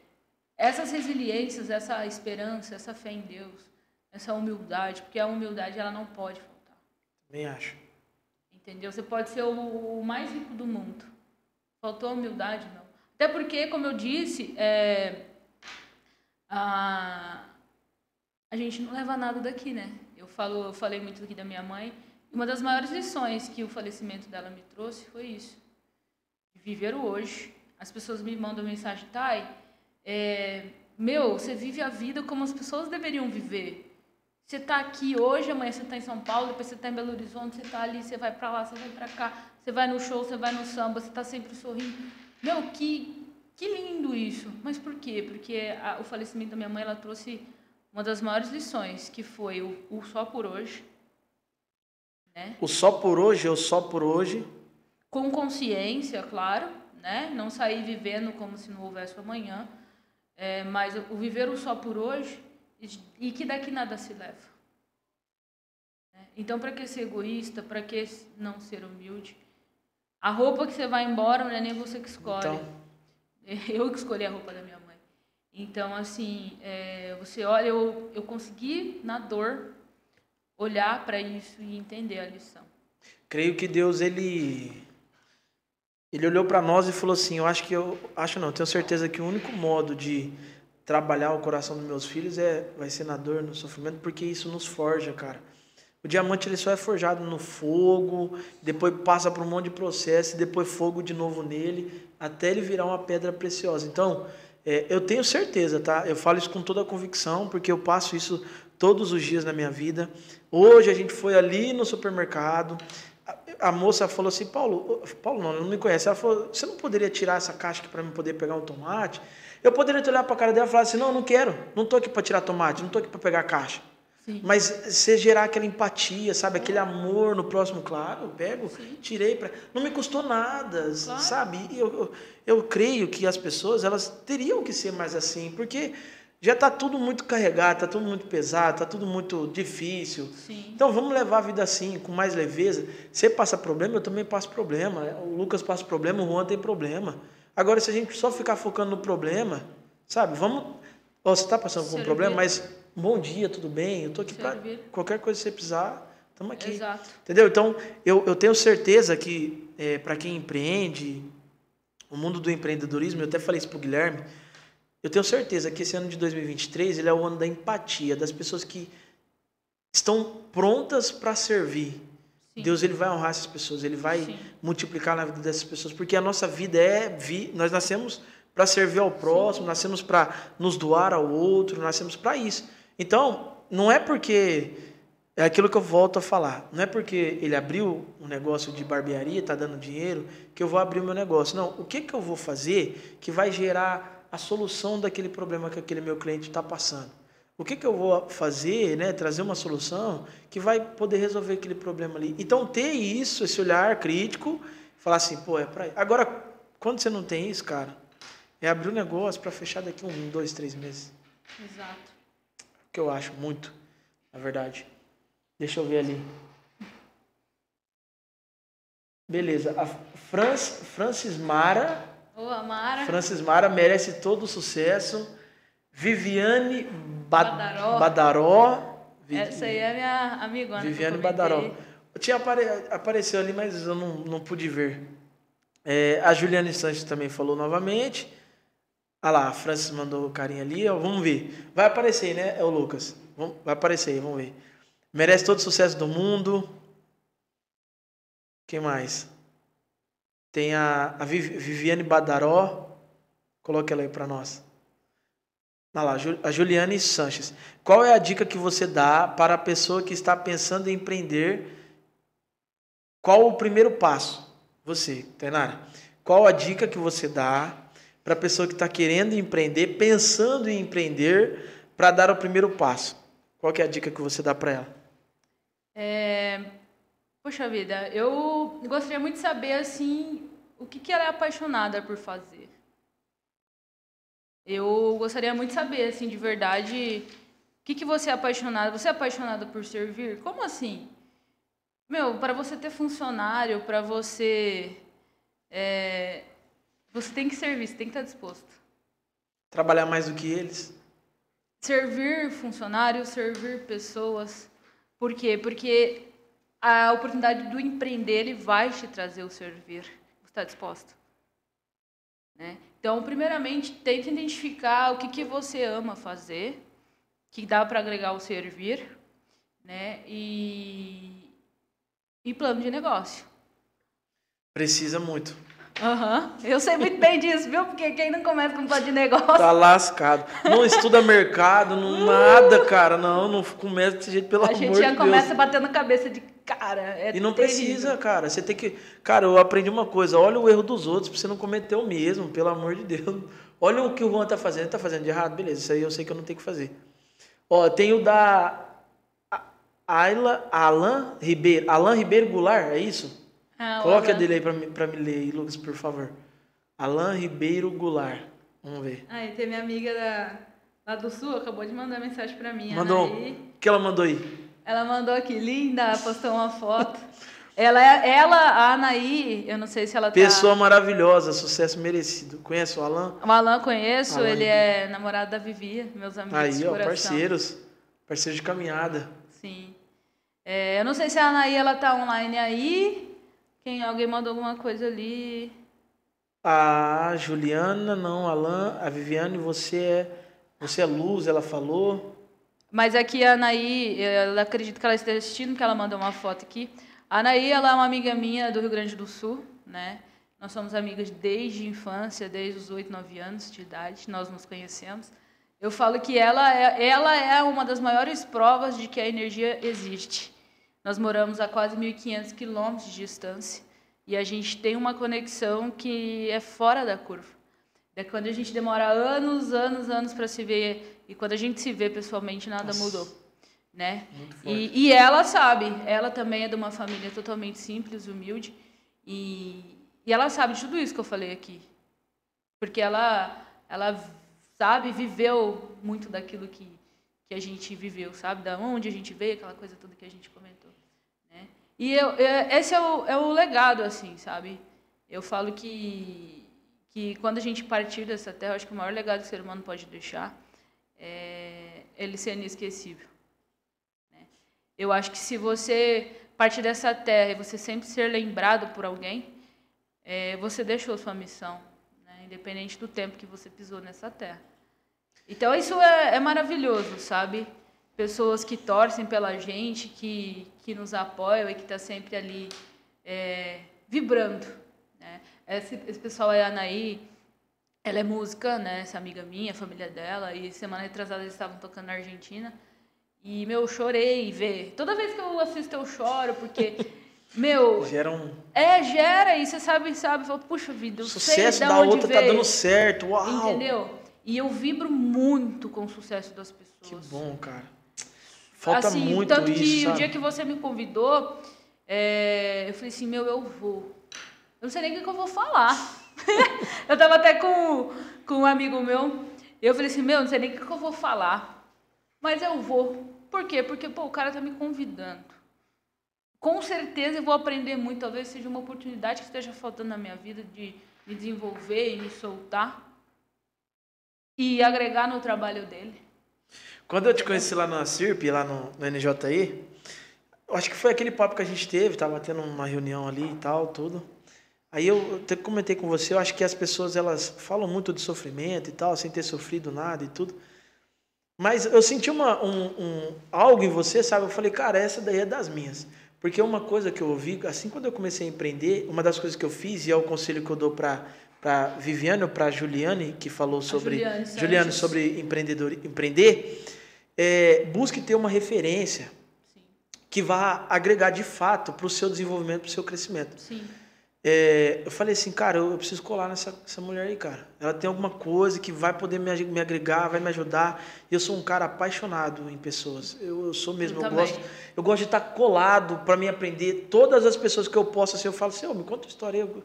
essas resiliências, essa esperança, essa fé em Deus, essa humildade, porque a humildade ela não pode faltar. Também acho. Entendeu? Você pode ser o, o mais rico do mundo. Faltou humildade, não. Até porque, como eu disse, é, a, a gente não leva nada daqui, né? Eu, falo, eu falei muito aqui da minha mãe. Uma das maiores lições que o falecimento dela me trouxe foi isso. Viver o hoje. As pessoas me mandam mensagem, Thay, é, meu, você vive a vida como as pessoas deveriam viver. Você está aqui hoje, amanhã você está em São Paulo, depois você está em Belo Horizonte, você está ali, você vai para lá, você vai para cá, você vai no show, você vai no samba, você está sempre sorrindo. Meu, que, que lindo isso. Mas por quê? Porque a- o falecimento da minha mãe, ela trouxe uma das maiores lições, que foi o, o só por hoje, né? O só por hoje, eu só por hoje. com consciência, claro, né? Não sair vivendo como se não houvesse amanhã, é, mas o viver o só por hoje e, e que daqui nada se leva. né? Então, para que ser egoísta? Para que não ser humilde? A roupa que você vai embora não é nem você que escolhe. Então, Eu que escolhi a roupa da minha mãe. Então, assim, é, você olha, eu, eu consegui, na dor, olhar para isso e entender a lição. creio que Deus, ele. Ele olhou para nós e falou assim: Eu acho que eu. Acho não, tenho certeza que o único modo de trabalhar o coração dos meus filhos é vai ser na dor, no sofrimento, porque isso nos forja, cara. O diamante ele só é forjado no fogo, depois passa por um monte de processo, depois fogo de novo nele, até ele virar uma pedra preciosa. Então, é, eu tenho certeza, tá? Eu falo isso com toda a convicção, porque eu passo isso todos os dias na minha vida. Hoje a gente foi ali no supermercado, a, moça falou assim, Paulo, Paulo não, não me conhece, ela falou, você não poderia tirar essa caixa aqui para mim poder pegar um tomate? Eu poderia olhado para a cara dela e falar assim, não, não quero, não tô aqui para tirar tomate, não tô aqui para pegar a caixa. Sim. Mas você gerar aquela empatia, sabe? Aquele amor no próximo, claro, eu pego, Sim. tirei para. Não me custou nada, Claro. sabe? Eu, eu, eu creio que as pessoas elas teriam que ser mais assim, porque já está tudo muito carregado, está tudo muito pesado, está tudo muito difícil. Sim. Então vamos levar a vida assim, com mais leveza. Você passa problema, eu também passo problema. O Lucas passa problema, o Juan tem problema. Agora, se a gente só ficar focando no problema, sabe? Vamos. Ó, você está passando por um problema, mas bom dia, tudo bem? Eu tô aqui para qualquer coisa que você precisar, estamos aqui. Exato. Entendeu? Então, eu, eu tenho certeza que para quem empreende, o mundo do empreendedorismo, eu até falei isso pro Guilherme, eu tenho certeza que esse ano de 2023 ele é o ano da empatia, das pessoas que estão prontas para servir. Sim. Deus ele vai honrar essas pessoas, ele vai Sim. multiplicar na vida dessas pessoas, porque a nossa vida é vi, nós nascemos para servir ao próximo, nascemos para nos doar ao outro, nascemos para isso. Então, não é porque é aquilo que eu volto a falar, não é porque ele abriu um negócio de barbearia, está dando dinheiro, que eu vou abrir o meu negócio. Não, o que que eu vou fazer que vai gerar a solução daquele problema que aquele meu cliente está passando? O que, que eu vou fazer, né? Trazer uma solução que vai poder resolver aquele problema ali. Então, ter isso, esse olhar crítico, falar assim, pô, é pra. Agora, quando você não tem isso, cara, é abrir o negócio para fechar daqui um, dois, três meses. Exato. Que eu acho muito, na verdade. Deixa eu ver ali. Beleza. A Francis Mara. Ô, Amara. Francis Mara merece todo o sucesso. Viviane Ba- Badaró. Badaró. Essa aí é minha que eu Viviane. Badaró. Tinha apare... apareceu ali, mas eu não, não pude ver. É, a Juliane Sanches também falou novamente. Ah lá, a Francis mandou carinha ali, ó, vamos ver. Vai aparecer, né, é o Lucas? Vamos- Vai aparecer aí, vamos ver. Merece todo o sucesso do mundo. Quem mais? Tem a, a Viv- Viviane Badaró. Coloque ela aí para nós. Olha lá, a Juliane Sanches. Qual é a dica que você dá para a pessoa que está pensando em empreender? Qual o primeiro passo? Você, Tainara. Qual a dica que você dá para a pessoa que está querendo empreender, pensando em empreender, para dar o primeiro passo? Qual é a dica que você dá para ela? É, Poxa vida, eu gostaria muito de saber, assim, o que, que ela é apaixonada por fazer. Eu gostaria muito de saber, assim, de verdade, o que, que você é apaixonada? Você é apaixonada por servir? Como assim? Meu, para você ter funcionário, para você... é, Você tem que servir, você tem que estar disposto. Trabalhar mais do que eles? Servir funcionários, servir pessoas. Por quê? Porque a oportunidade do empreender ele vai te trazer o servir. Você está disposto? Né? Então, primeiramente, tente identificar o que, que você ama fazer, que dá para agregar o servir, né? E, e plano de negócio. Precisa muito. Aham. Eu sei muito bem disso, viu? Porque quem não começa com plano de negócio Tá lascado. Não estuda mercado, não nada, cara. Não, não começa desse jeito, pelo a amor gente de já Deus. começa batendo cabeça de cara. É E não terrível. precisa, cara. Você tem que. Cara, eu aprendi uma coisa. Olha o erro dos outros pra você não cometer o mesmo, pelo amor de Deus. Olha o que o Juan tá fazendo. Ele tá fazendo de errado? Beleza, isso aí eu sei que eu não tenho que fazer. Ó, tem o da. Ayla, Alan Ribeiro. Alan Ribeiro Goulart, é isso? Ah, Coloca a dele aí pra, mim- pra me ler Lucas, por favor. Alan Ribeiro Goulart. Vamos ver. Ah, e tem minha amiga da, lá do Sul, acabou de mandar mensagem pra mim. Mandou. O que ela mandou aí? Ela mandou aqui, linda, postou uma foto. ela, é- ela, a Anaí, eu não sei se ela tá... Pessoa maravilhosa, sucesso merecido. Conhece o Alan? O Alan conheço, Alan ele é namorado da Vivia, meus amigos Aí, ó, parceiros. Parceiros de caminhada. Sim. É, eu não sei se a Anaí, ela tá online aí. Quem, alguém mandou alguma coisa ali. A Juliana, não, Alan, a Viviane, você é, você é luz, ela falou. Mas aqui a Anaí, ela acredito que ela esteja assistindo, porque ela mandou uma foto aqui. A Anaí, ela é uma amiga minha do Rio Grande do Sul, né? Nós somos amigas desde a infância, desde os 8, 9 anos de idade, nós nos conhecemos. Eu falo que ela é, ela é uma das maiores provas de que a energia existe. Nós moramos a quase 1.500 quilômetros de distância e a gente tem uma conexão que é fora da curva. É quando a gente demora anos, anos, anos para se ver e quando a gente se vê pessoalmente nada Nossa. mudou. né? E, e ela sabe, ela também é de uma família totalmente simples, humilde, e, e ela sabe de tudo isso que eu falei aqui. Porque ela, ela sabe, viveu muito daquilo que, que a gente viveu, sabe? Da onde a gente veio, aquela coisa toda que a gente comentou. Né? E eu, eu- esse é o, é o legado, assim, sabe? Eu falo que, que quando a gente partir dessa terra, acho que o maior legado que o ser humano pode deixar é ele ser inesquecível. né? Eu acho que se você partir dessa terra e você sempre ser lembrado por alguém, é, você deixou sua missão, né? independente do tempo que você pisou nessa terra. Então isso é, é maravilhoso, sabe? Pessoas que torcem pela gente, que, que nos apoiam e que estão sempre ali é, vibrando. Esse, esse pessoal a Anaí, ela é música, né? Essa amiga minha, a família dela, e semana retrasada eles estavam tocando na Argentina. E, meu, eu chorei ver. Toda vez que eu assisto, eu choro, porque, meu, Gera um é, gera, e você sabe, sabe, fala, puxa vida, eu sucesso sei da outra tá veio. dando certo. Uau! Entendeu? E eu vibro muito com o sucesso das pessoas. Que bom, cara. Falta assim, muito tanto isso, que o sabe? dia que você me convidou, é, eu falei assim, meu, eu vou. Eu não sei nem o que eu vou falar. eu tava até com, com um amigo meu, eu falei assim, meu, não sei nem o que eu vou falar. Mas eu vou. Por quê? Porque, pô, o cara tá me convidando. Com certeza eu vou aprender muito, talvez seja uma oportunidade que esteja faltando na minha vida de me desenvolver e me soltar. E agregar no trabalho dele. Quando eu te conheci lá na CIRP, lá no, no NJI, acho que foi aquele papo que a gente teve, tava tendo uma reunião ali e tal, tudo. Aí eu até comentei com você, eu acho que as pessoas elas falam muito de sofrimento e tal, sem ter sofrido nada e tudo. Mas eu senti uma, um, um- algo em você, sabe? Eu falei, cara, essa daí é das minhas. Porque uma coisa que eu ouvi, assim, quando eu comecei a empreender, uma das coisas que eu fiz, e é o conselho que eu dou para para Viviane ou para Juliane, que falou sobre Juliane Sanches. Juliane sobre empreendedor, empreender, é, busque ter uma referência Sim, que vá agregar de fato para o seu desenvolvimento, para o seu crescimento. sim. É, eu falei assim, cara, eu, eu preciso colar nessa essa mulher aí, cara. Ela tem alguma coisa que vai poder me, me agregar, vai me ajudar. Eu sou um cara apaixonado em pessoas. Eu, eu sou mesmo, Eu eu, gosto, eu gosto de estar colado para me aprender. Todas as pessoas que eu posso, assim, eu falo assim, ô, me conta uma história. Eu-.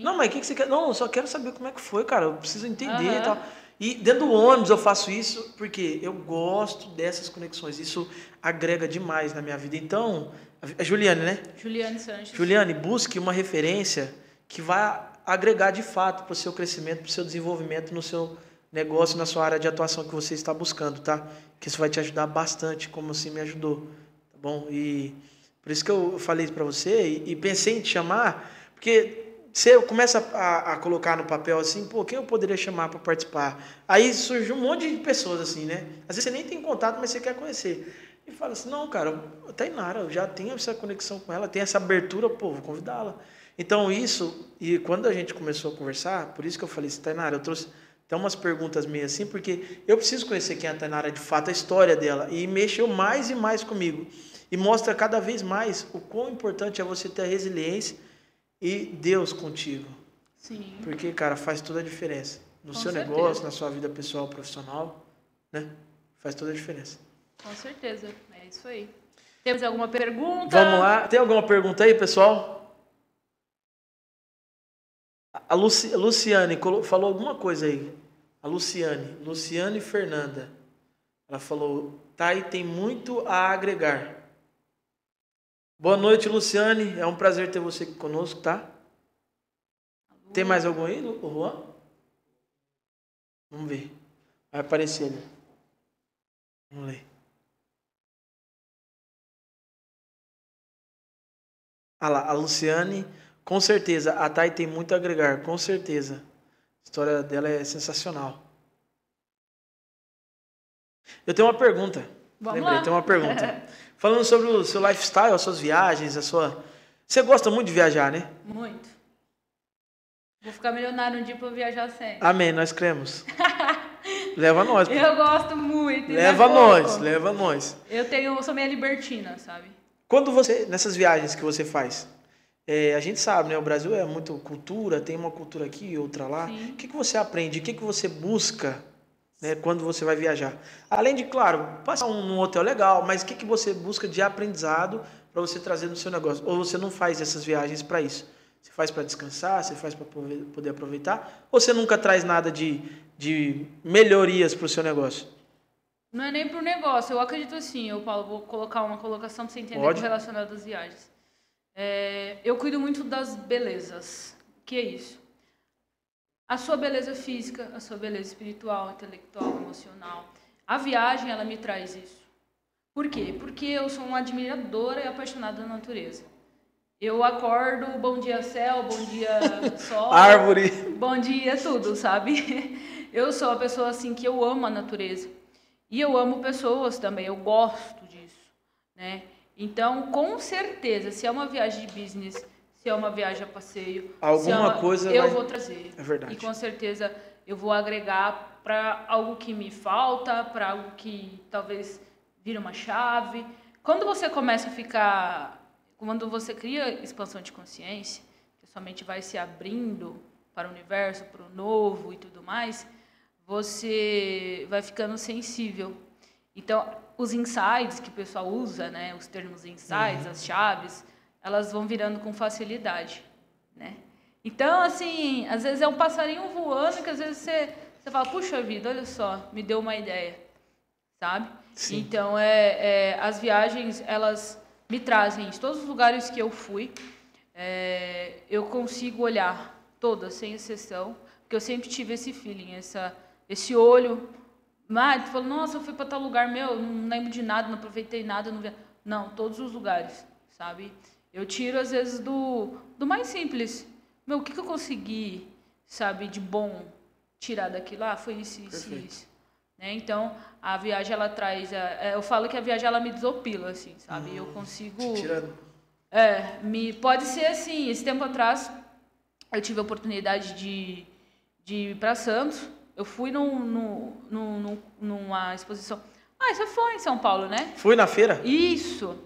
Não, mas o que, que você quer? Não, eu só quero saber como é que foi, cara. Eu preciso entender Aham. e tal. E dentro do ônibus eu faço isso porque eu gosto dessas conexões. Isso agrega demais na minha vida. Então, a Juliane, né? Juliane Sanches. Juliane, busque uma referência que vai agregar de fato para o seu crescimento, para o seu desenvolvimento no seu negócio, na sua área de atuação que você está buscando, tá? Que isso vai te ajudar bastante, como assim me ajudou, tá bom? E por isso que eu falei isso para você e, e pensei em te chamar, porque você começa a, a colocar no papel assim, pô, quem eu poderia chamar para participar? Aí surge um monte de pessoas assim, né? Às vezes você nem tem contato, mas você quer conhecer. E fala assim, não, cara, a Tainara, eu já tenho essa conexão com ela, tenho essa abertura, pô, vou convidá-la. Então isso, e quando a gente começou a conversar, por isso que eu falei assim, Tainara, eu trouxe até umas perguntas minhas assim, porque eu preciso conhecer quem é a Tainara de fato, a história dela, e mexeu mais e mais comigo. E mostra cada vez mais o quão importante é você ter a resiliência e Deus contigo. Sim. Porque, cara, faz toda a diferença. No Com seu certeza. negócio, na sua vida pessoal, profissional, né? Faz toda a diferença. Com certeza. É isso aí. Temos alguma pergunta? Vamos lá. Tem alguma pergunta aí, pessoal? A Luci- Luciane falou alguma coisa aí. A Luciane. Luciane Fernanda. Ela falou: Thay tem muito a agregar. Boa noite, Luciane. É um prazer ter você aqui conosco, tá? Tem mais algum aí, o Juan? Vamos ver. Vai aparecer ali. Vamos ler. Ah lá, a Luciane, com certeza. A Thay tem muito a agregar, com certeza. A história dela é sensacional. Eu tenho uma pergunta. Vamos Lembrei, lá. tenho uma pergunta. Falando sobre o seu lifestyle, as suas viagens, a sua. Você gosta muito de viajar, né? Muito. Vou ficar milionário um dia pra eu viajar sempre. Amém, nós cremos. Leva nós. pô. Eu gosto muito. e não é Leva pouco. nós, leva nós. Eu tenho, eu sou meio libertina, sabe? Quando você, nessas viagens que você faz, é, a gente sabe, né? O Brasil é muito cultura, tem uma cultura aqui e outra lá. Sim. O que, que você aprende? O que, que você busca né, quando você vai viajar? Além de, claro, passar um, num hotel legal, mas o que, que você busca de aprendizado para você trazer no seu negócio? Ou você não faz essas viagens para isso? Você faz para descansar, você faz para poder aproveitar? Ou você nunca traz nada de, de melhorias para o seu negócio? Não é nem o negócio. Eu acredito assim, eu Paulo, vou colocar uma colocação para você entender Pode. relacionado às viagens. É, eu cuido muito das belezas. O que é isso? A sua beleza física, a sua beleza espiritual, intelectual, emocional. A viagem, ela me traz isso. Por quê? Porque eu sou uma admiradora e apaixonada da natureza. Eu acordo, bom dia céu, bom dia sol. Árvore. Bom dia tudo, sabe? Eu sou a pessoa assim que eu amo a natureza. E eu amo pessoas também, eu gosto disso, né? Então, com certeza, se é uma viagem de business, se é uma viagem a passeio, alguma é uma, coisa eu vai... vou trazer. É verdade. E com certeza eu vou agregar para algo que me falta, para algo que talvez vire uma chave. Quando você começa a ficar quando você cria expansão de consciência, que sua mente vai se abrindo para o universo, para o novo e tudo mais, você vai ficando sensível. Então, os insights que o pessoal usa, né, os termos insights, uhum. as chaves, elas vão virando com facilidade, né? Então, assim, às vezes é um passarinho voando que às vezes você, você fala, puxa vida, olha só, me deu uma ideia, sabe? Sim. Então, é, é, as viagens, elas me trazem isso. Todos os lugares que eu fui, é, eu consigo olhar todas, sem exceção, porque eu sempre tive esse feeling, essa, esse olho. Mas tu falou, nossa, eu fui para tal lugar, meu, não lembro de nada, não aproveitei nada, não vi. Não, todos os lugares, sabe? Eu tiro, às vezes, do, do mais simples. Meu, o que, que eu consegui, sabe, de bom tirar daquilo? Ah, foi isso, isso, Perfeito. isso. Né? Então, a viagem, ela traz... É, eu falo que a viagem, ela me desopila, assim, sabe? Hum, eu consigo... Tirando. É, me, pode ser assim. Esse tempo atrás, eu tive a oportunidade de, de ir para Santos. Eu fui num, num, num, numa exposição... Ah, você foi em São Paulo, né? Fui na feira? Isso.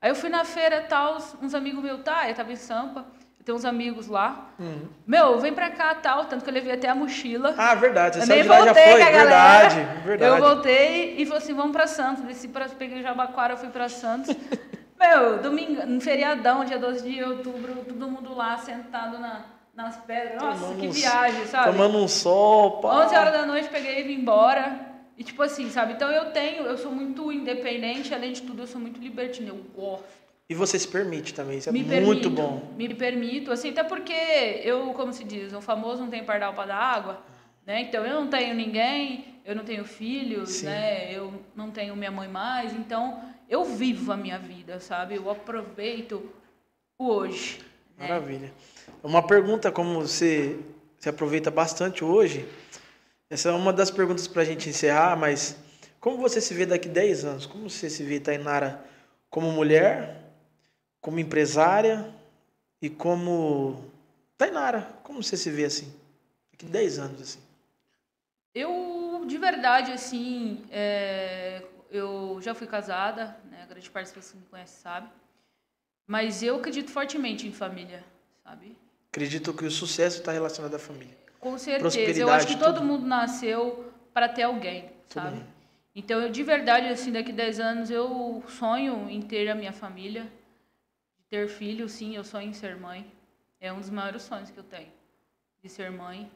Aí eu fui na feira tal, uns amigos meus, tá, eu tava em Sampa tem uns amigos lá. Uhum. Meu, vem pra cá tal, tanto que eu levei até a mochila. Ah, verdade. Você já foi, verdade, verdade. Eu voltei e falei assim, vamos pra Santos. Desci pra, peguei Jabaquara, fui pra Santos. Meu, domingo, no feriadão, dia 12 de outubro, todo mundo lá sentado na, nas pedras. Nossa, tomando que viagem, sabe? Tomando um sol, pá. 11 horas da noite, peguei e vim embora. E tipo assim, sabe? Então eu tenho, eu sou muito independente, além de tudo, eu sou muito libertina. Eu gosto e você se permite também, isso é me muito permito, bom. Me permito, assim, até porque eu, como se diz, um famoso não tem pardal para dar água, né? Então eu não tenho ninguém, eu não tenho filhos, Sim. né? Eu não tenho minha mãe mais, então eu vivo a minha vida, sabe? Eu aproveito o hoje. Né? Uma pergunta como você se aproveita bastante hoje, essa é uma das perguntas para a gente encerrar, mas como você se vê daqui 10 anos? Como você se vê, Tainara, como mulher, como empresária e como Tainara. Como você se vê assim? Daqui 10 anos, assim. Eu, de verdade, assim, é, eu já fui casada, né? A grande parte das pessoas que me conhecem sabe. Mas eu acredito fortemente em família, sabe? Acredito que o sucesso está relacionado à família. Com certeza. Eu acho que todo tudo. mundo nasceu para ter alguém, sabe? Então, eu, de verdade, assim, daqui 10 anos, eu sonho em ter a minha família, ter filho, sim, eu sonho em ser mãe. É um dos maiores sonhos que eu tenho, de ser mãe.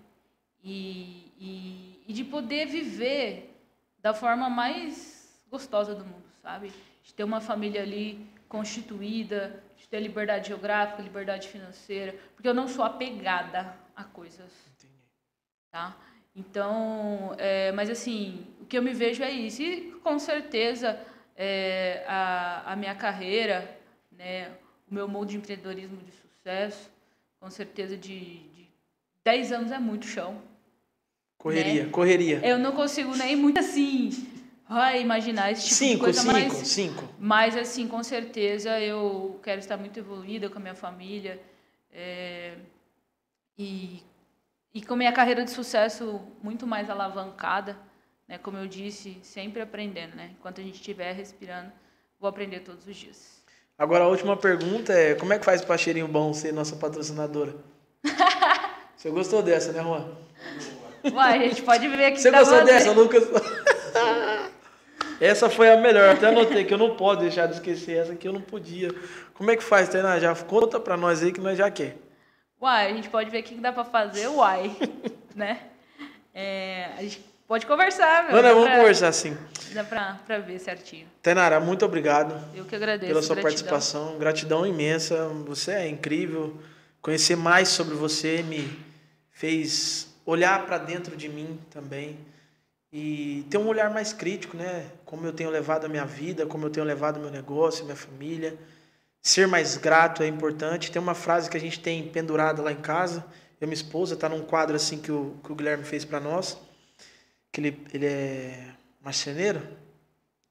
E, e, e de poder viver da forma mais gostosa do mundo, sabe? De ter uma família ali constituída, de ter liberdade geográfica, liberdade financeira, porque eu não sou apegada a coisas, Entendi. tá? Então, é, mas assim, o que eu me vejo é isso. E com certeza é, a, a minha carreira, né, o meu mundo de empreendedorismo de sucesso, com certeza de, de 10 anos é muito chão. Correria, né? correria. Eu não consigo nem muito assim vai imaginar esse tipo cinco, de coisa, cinco, mas, cinco. mas assim, com certeza eu quero estar muito evoluída com a minha família é, e, e com a minha carreira de sucesso muito mais alavancada, né? Como eu disse, sempre aprendendo, né? Enquanto a gente estiver respirando, vou aprender todos os dias. Agora a última pergunta é: como é que faz para Cheirinho Bom ser nossa patrocinadora? Você gostou dessa, né, Juan? Uai, a gente pode ver aqui. Você gostou dessa, Lucas? essa foi a melhor. Até anotei que eu não posso deixar de esquecer essa que eu não podia. Como é que faz, Tainá? Já conta pra nós aí que nós já quer. Uai, a gente pode ver o que dá pra fazer, uai, né? É, a gente pode conversar, meu. Mano, vamos pra, conversar sim. Dá pra, pra ver certinho. Tainara, muito obrigado. Eu que agradeço. Pela sua gratidão. participação. Gratidão imensa. Você é incrível. Conhecer mais sobre você me fez olhar para dentro de mim também e ter um olhar mais crítico, né? Como eu tenho levado a minha vida, como eu tenho levado meu negócio, minha família. Ser mais grato é importante. Tem uma frase que a gente tem pendurada lá em casa. Eu e minha esposa, tá num quadro assim que o, que o Guilherme fez para nós. Que ele, ele é marceneiro.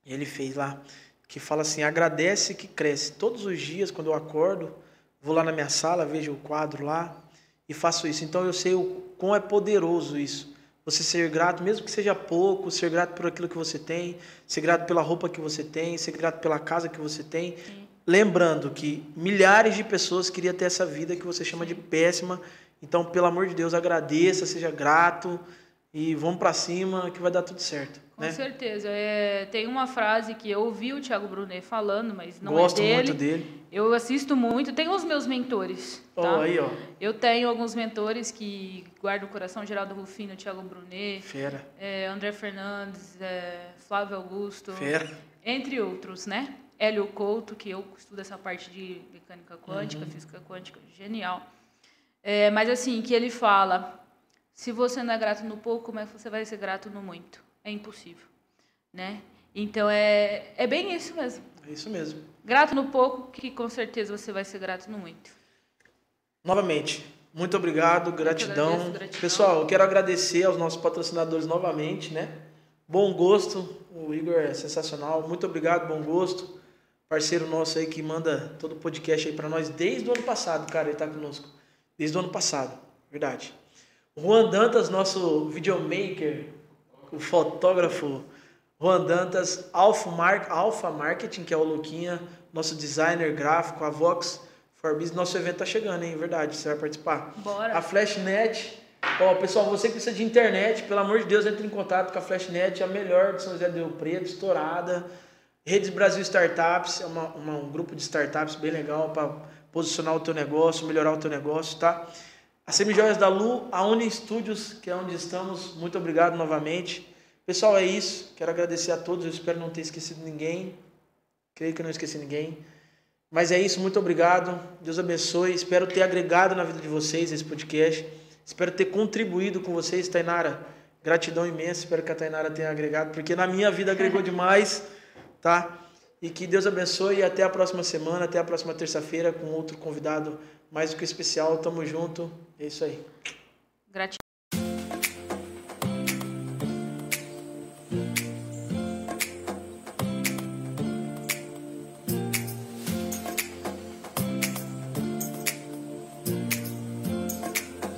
E ele fez lá. Que fala assim: agradece que cresce. Todos os dias, quando eu acordo, vou lá na minha sala, vejo o quadro lá e faço isso. Então eu sei o quão é poderoso isso. Você ser grato, mesmo que seja pouco, ser grato por aquilo que você tem, ser grato pela roupa que você tem, ser grato pela casa que você tem. Sim. Lembrando que milhares de pessoas queriam ter essa vida que você chama de péssima. Então, pelo amor de Deus, agradeça, seja grato e vamos para cima que vai dar tudo certo. Com né? certeza. É, tem uma frase que eu ouvi o Thiago Brunet falando, mas não Gosto é dele. muito dele. Eu assisto muito. Tenho os meus mentores. Tá? Oh, aí, ó. Eu tenho alguns mentores que guardam o coração. Geraldo Rufino, Thiago Brunet. Fera. É, André Fernandes, é, Flávio Augusto. Fera. Entre outros, né? Hélio Couto, que eu estudo essa parte de mecânica quântica, uhum. física quântica. Genial. É, mas assim, que ele fala... Se você não é grato no pouco, como é que você vai ser grato no muito? é impossível, né? Então é, é bem isso mesmo. É isso mesmo. Grato no pouco, que com certeza você vai ser grato no muito. Novamente, muito obrigado, gratidão. Agradeço, gratidão. Pessoal, eu quero agradecer aos nossos patrocinadores novamente, né? Bom Gosto, o Igor é sensacional. Muito obrigado, Bom Gosto. Parceiro nosso aí que manda todo o podcast aí para nós desde o ano passado, cara, ele tá conosco. Desde o ano passado, verdade. Juan Dantas, nosso videomaker, o fotógrafo Juan Dantas, Alpha, Mar Alpha Marketing, que é o Luquinha, nosso designer gráfico, a Vox for Business. Nosso evento tá chegando, hein? Verdade, você vai participar. Bora. A Flashnet. Ó, pessoal, você que precisa de internet, pelo amor de Deus, entre em contato com a Flashnet, é a melhor de São José do Rio Preto, estourada. Redes Brasil Startups, é uma, uma, um grupo de startups bem legal para posicionar o teu negócio, melhorar o teu negócio, tá? A Semijoias da Lu, a Uni Studios, que é onde estamos. Muito obrigado novamente. Pessoal, é isso. Quero agradecer a todos. Eu espero não ter esquecido ninguém. Creio que não esqueci ninguém. Mas é isso. Muito obrigado. Deus abençoe. Espero ter agregado na vida de vocês esse podcast. Espero ter contribuído com vocês, Tainara. Gratidão imensa. Espero que a Tainara tenha agregado, porque na minha vida agregou demais, tá? E que Deus abençoe e até a próxima semana, até a próxima terça-feira com outro convidado mais do que especial. Tamo junto. É isso aí. Gratidão.